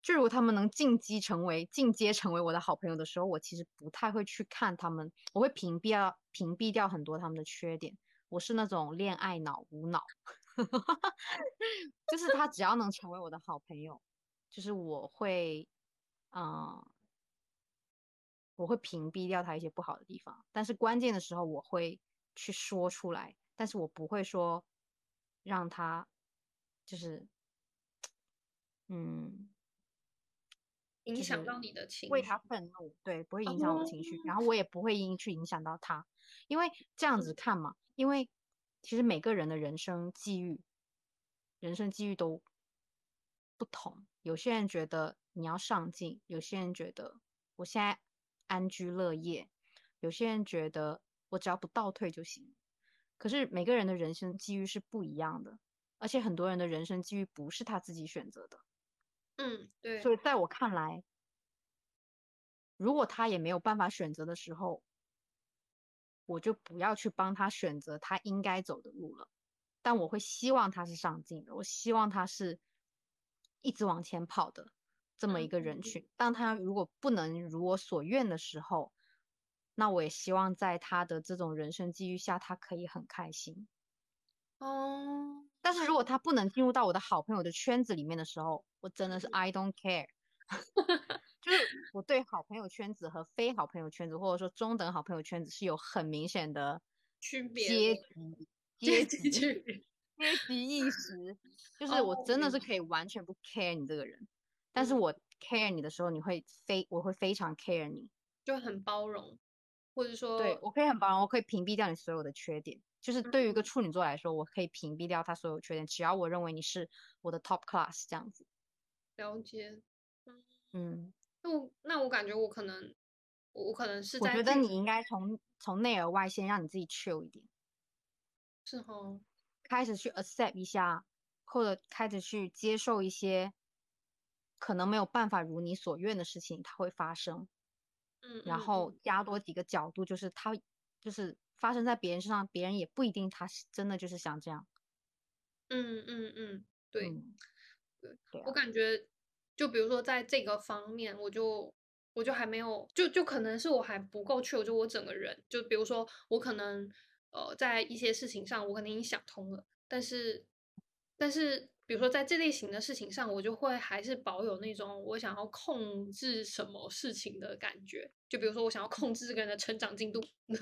就如果他们能进阶成为进阶成为我的好朋友的时候，我其实不太会去看他们，我会屏蔽掉屏蔽掉很多他们的缺点。我是那种恋爱脑无脑，就是他只要能成为我的好朋友，就是我会，嗯。我会屏蔽掉他一些不好的地方，但是关键的时候我会去说出来，但是我不会说让他就是，嗯，影响到你的情绪，为他愤怒，对，不会影响我情绪，然后我也不会因去影响到他，因为这样子看嘛，因为其实每个人的人生际遇，人生际遇都不同，有些人觉得你要上进，有些人觉得我现在。安居乐业，有些人觉得我只要不倒退就行。可是每个人的人生机遇是不一样的，而且很多人的人生机遇不是他自己选择的。嗯，对。所以在我看来，如果他也没有办法选择的时候，我就不要去帮他选择他应该走的路了。但我会希望他是上进的，我希望他是一直往前跑的。这么一个人群，当他如果不能如我所愿的时候，那我也希望在他的这种人生际遇下，他可以很开心。哦，但是如果他不能进入到我的好朋友的圈子里面的时候，我真的是 I don't care。就是我对好朋友圈子和非好朋友圈子，或者说中等好朋友圈子是有很明显的区别阶级阶级阶级意识，就是我真的是可以完全不 care 你这个人。但是我 care 你的时候，你会非我会非常 care 你，就很包容，或者说，对我可以很包容，我可以屏蔽掉你所有的缺点。就是对于一个处女座来说，我可以屏蔽掉他所有缺点，只要我认为你是我的 top class 这样子。了解，嗯，那我那我感觉我可能我可能是在我觉得你应该从从内而外先让你自己 chill 一点，是哦，开始去 accept 一下，或者开始去接受一些。可能没有办法如你所愿的事情，它会发生。嗯，然后加多几个角度，就是它就是发生在别人身上，别人也不一定他真的就是想这样。嗯嗯嗯，对对，我感觉就比如说在这个方面，我就我就还没有，就就可能是我还不够 chill，就我整个人，就比如说我可能呃在一些事情上我可能已经想通了，但是但是。比如说，在这类型的事情上，我就会还是保有那种我想要控制什么事情的感觉。就比如说，我想要控制这个人的成长进度，因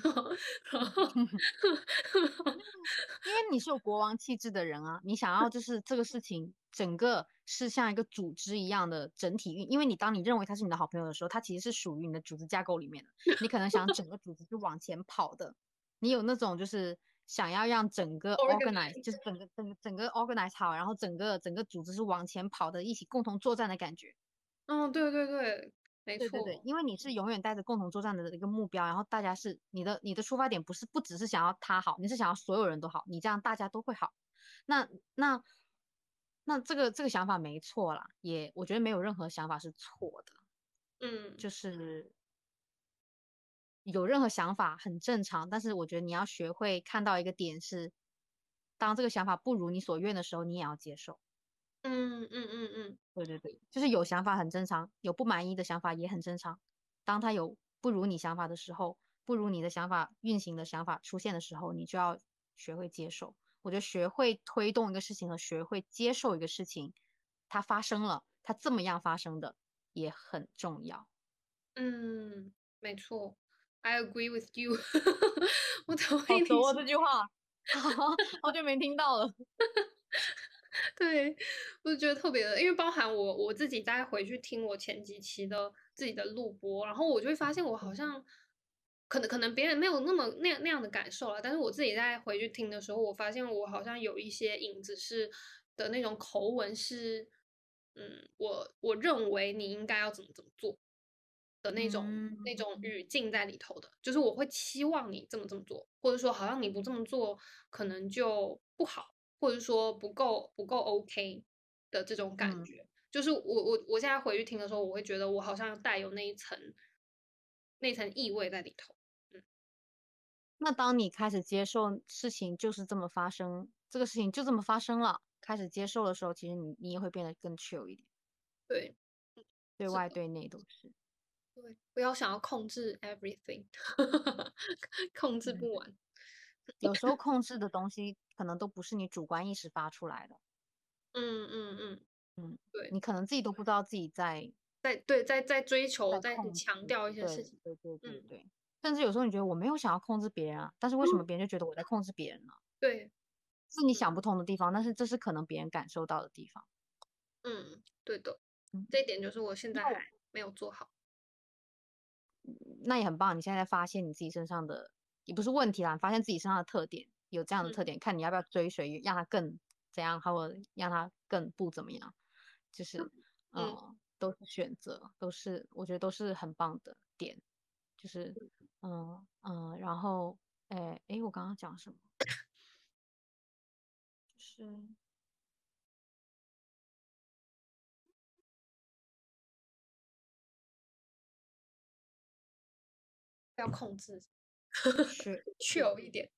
为你是有国王气质的人啊，你想要就是这个事情整个是像一个组织一样的整体运。因为你当你认为他是你的好朋友的时候，他其实是属于你的组织架构里面的。你可能想整个组织是往前跑的，你有那种就是。想要让整个 organize 就是整个整个整个 organize 好，然后整个整个组织是往前跑的，一起共同作战的感觉。嗯，对对对，没错。对对对，因为你是永远带着共同作战的一个目标，然后大家是你的你的出发点不是不只是想要他好，你是想要所有人都好，你这样大家都会好。那那那这个这个想法没错啦，也我觉得没有任何想法是错的。嗯，就是。有任何想法很正常，但是我觉得你要学会看到一个点是，当这个想法不如你所愿的时候，你也要接受。嗯嗯嗯嗯，对对对，就是有想法很正常，有不满意的想法也很正常。当他有不如你想法的时候，不如你的想法运行的想法出现的时候，你就要学会接受。我觉得学会推动一个事情和学会接受一个事情，它发生了，它这么样发生的也很重要。嗯，没错。I agree with you，我同意你。说这句话，好好久没听到了。对，我就觉得特别的，因为包含我我自己再回去听我前几期的自己的录播，然后我就会发现我好像可能可能别人没有那么那样那样的感受了，但是我自己在回去听的时候，我发现我好像有一些影子是的那种口吻是，嗯，我我认为你应该要怎么怎么做的那种那种语境在里头的，就是我会期望你这么这么做，或者说好像你不这么做可能就不好，或者说不够不够 OK 的这种感觉，就是我我我现在回去听的时候，我会觉得我好像带有那一层那层意味在里头。那当你开始接受事情就是这么发生，这个事情就这么发生了，开始接受的时候，其实你你也会变得更 chill 一点。对，对外对内都是。对，不要想要控制 everything，控制不完。有时候 控制的东西可能都不是你主观意识发出来的。嗯嗯嗯嗯，对，你可能自己都不知道自己在在对在在追求在强调一些事情。对对对对。甚至有时候你觉得我没有想要控制别人啊，但是为什么别人就觉得我在控制别人呢？对，是你想不通的地方，但是这是可能别人感受到的地方。嗯，对的，这一点就是我现在还没有做好。那也很棒，你现在发现你自己身上的也不是问题啦，发现自己身上的特点有这样的特点，看你要不要追随，让它更怎样，或者让它更不怎么样，就是嗯，都是选择，都是我觉得都是很棒的点，就是。嗯嗯，然后，哎哎，我刚刚讲什么？就是要控制，是去有一点，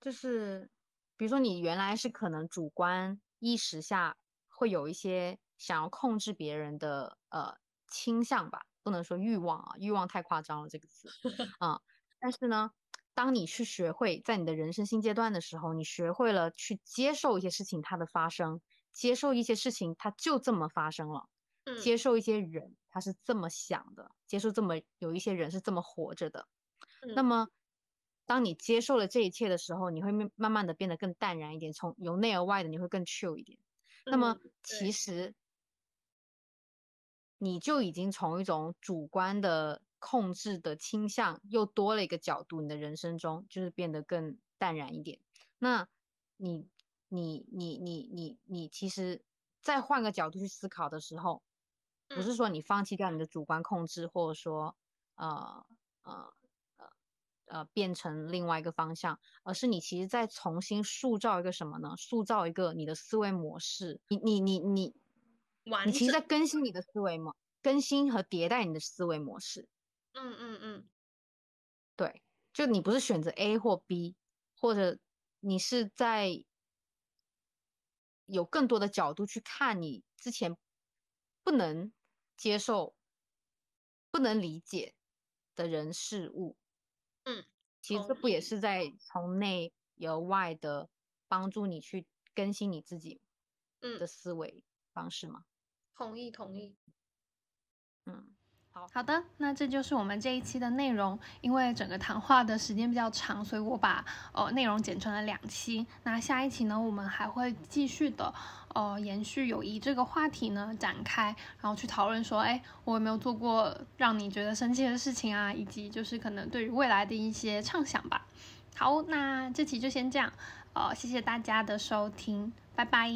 就是比如说你原来是可能主观意识下会有一些想要控制别人的呃倾向吧。不能说欲望啊，欲望太夸张了这个词啊。但是呢，当你去学会在你的人生新阶段的时候，你学会了去接受一些事情它的发生，接受一些事情它就这么发生了，接受一些人他是这么想的，接受这么有一些人是这么活着的。那么，当你接受了这一切的时候，你会慢慢慢的变得更淡然一点，从由内而外的你会更 chill 一点。那么其实。你就已经从一种主观的控制的倾向，又多了一个角度，你的人生中就是变得更淡然一点。那你、你、你、你、你、你，其实再换个角度去思考的时候，不是说你放弃掉你的主观控制，或者说呃呃呃呃变成另外一个方向，而是你其实在重新塑造一个什么呢？塑造一个你的思维模式。你、你、你、你。你其实在更新你的思维模，更新和迭代你的思维模式。嗯嗯嗯，对，就你不是选择 A 或 B，或者你是在有更多的角度去看你之前不能接受、不能理解的人事物。嗯，其实这不也是在从内而外的帮助你去更新你自己的思维方式吗？同意，同意。嗯，好好的，那这就是我们这一期的内容。因为整个谈话的时间比较长，所以我把呃内容剪成了两期。那下一期呢，我们还会继续的呃延续友谊这个话题呢展开，然后去讨论说，哎，我有没有做过让你觉得生气的事情啊？以及就是可能对于未来的一些畅想吧。好，那这期就先这样，呃，谢谢大家的收听，拜拜。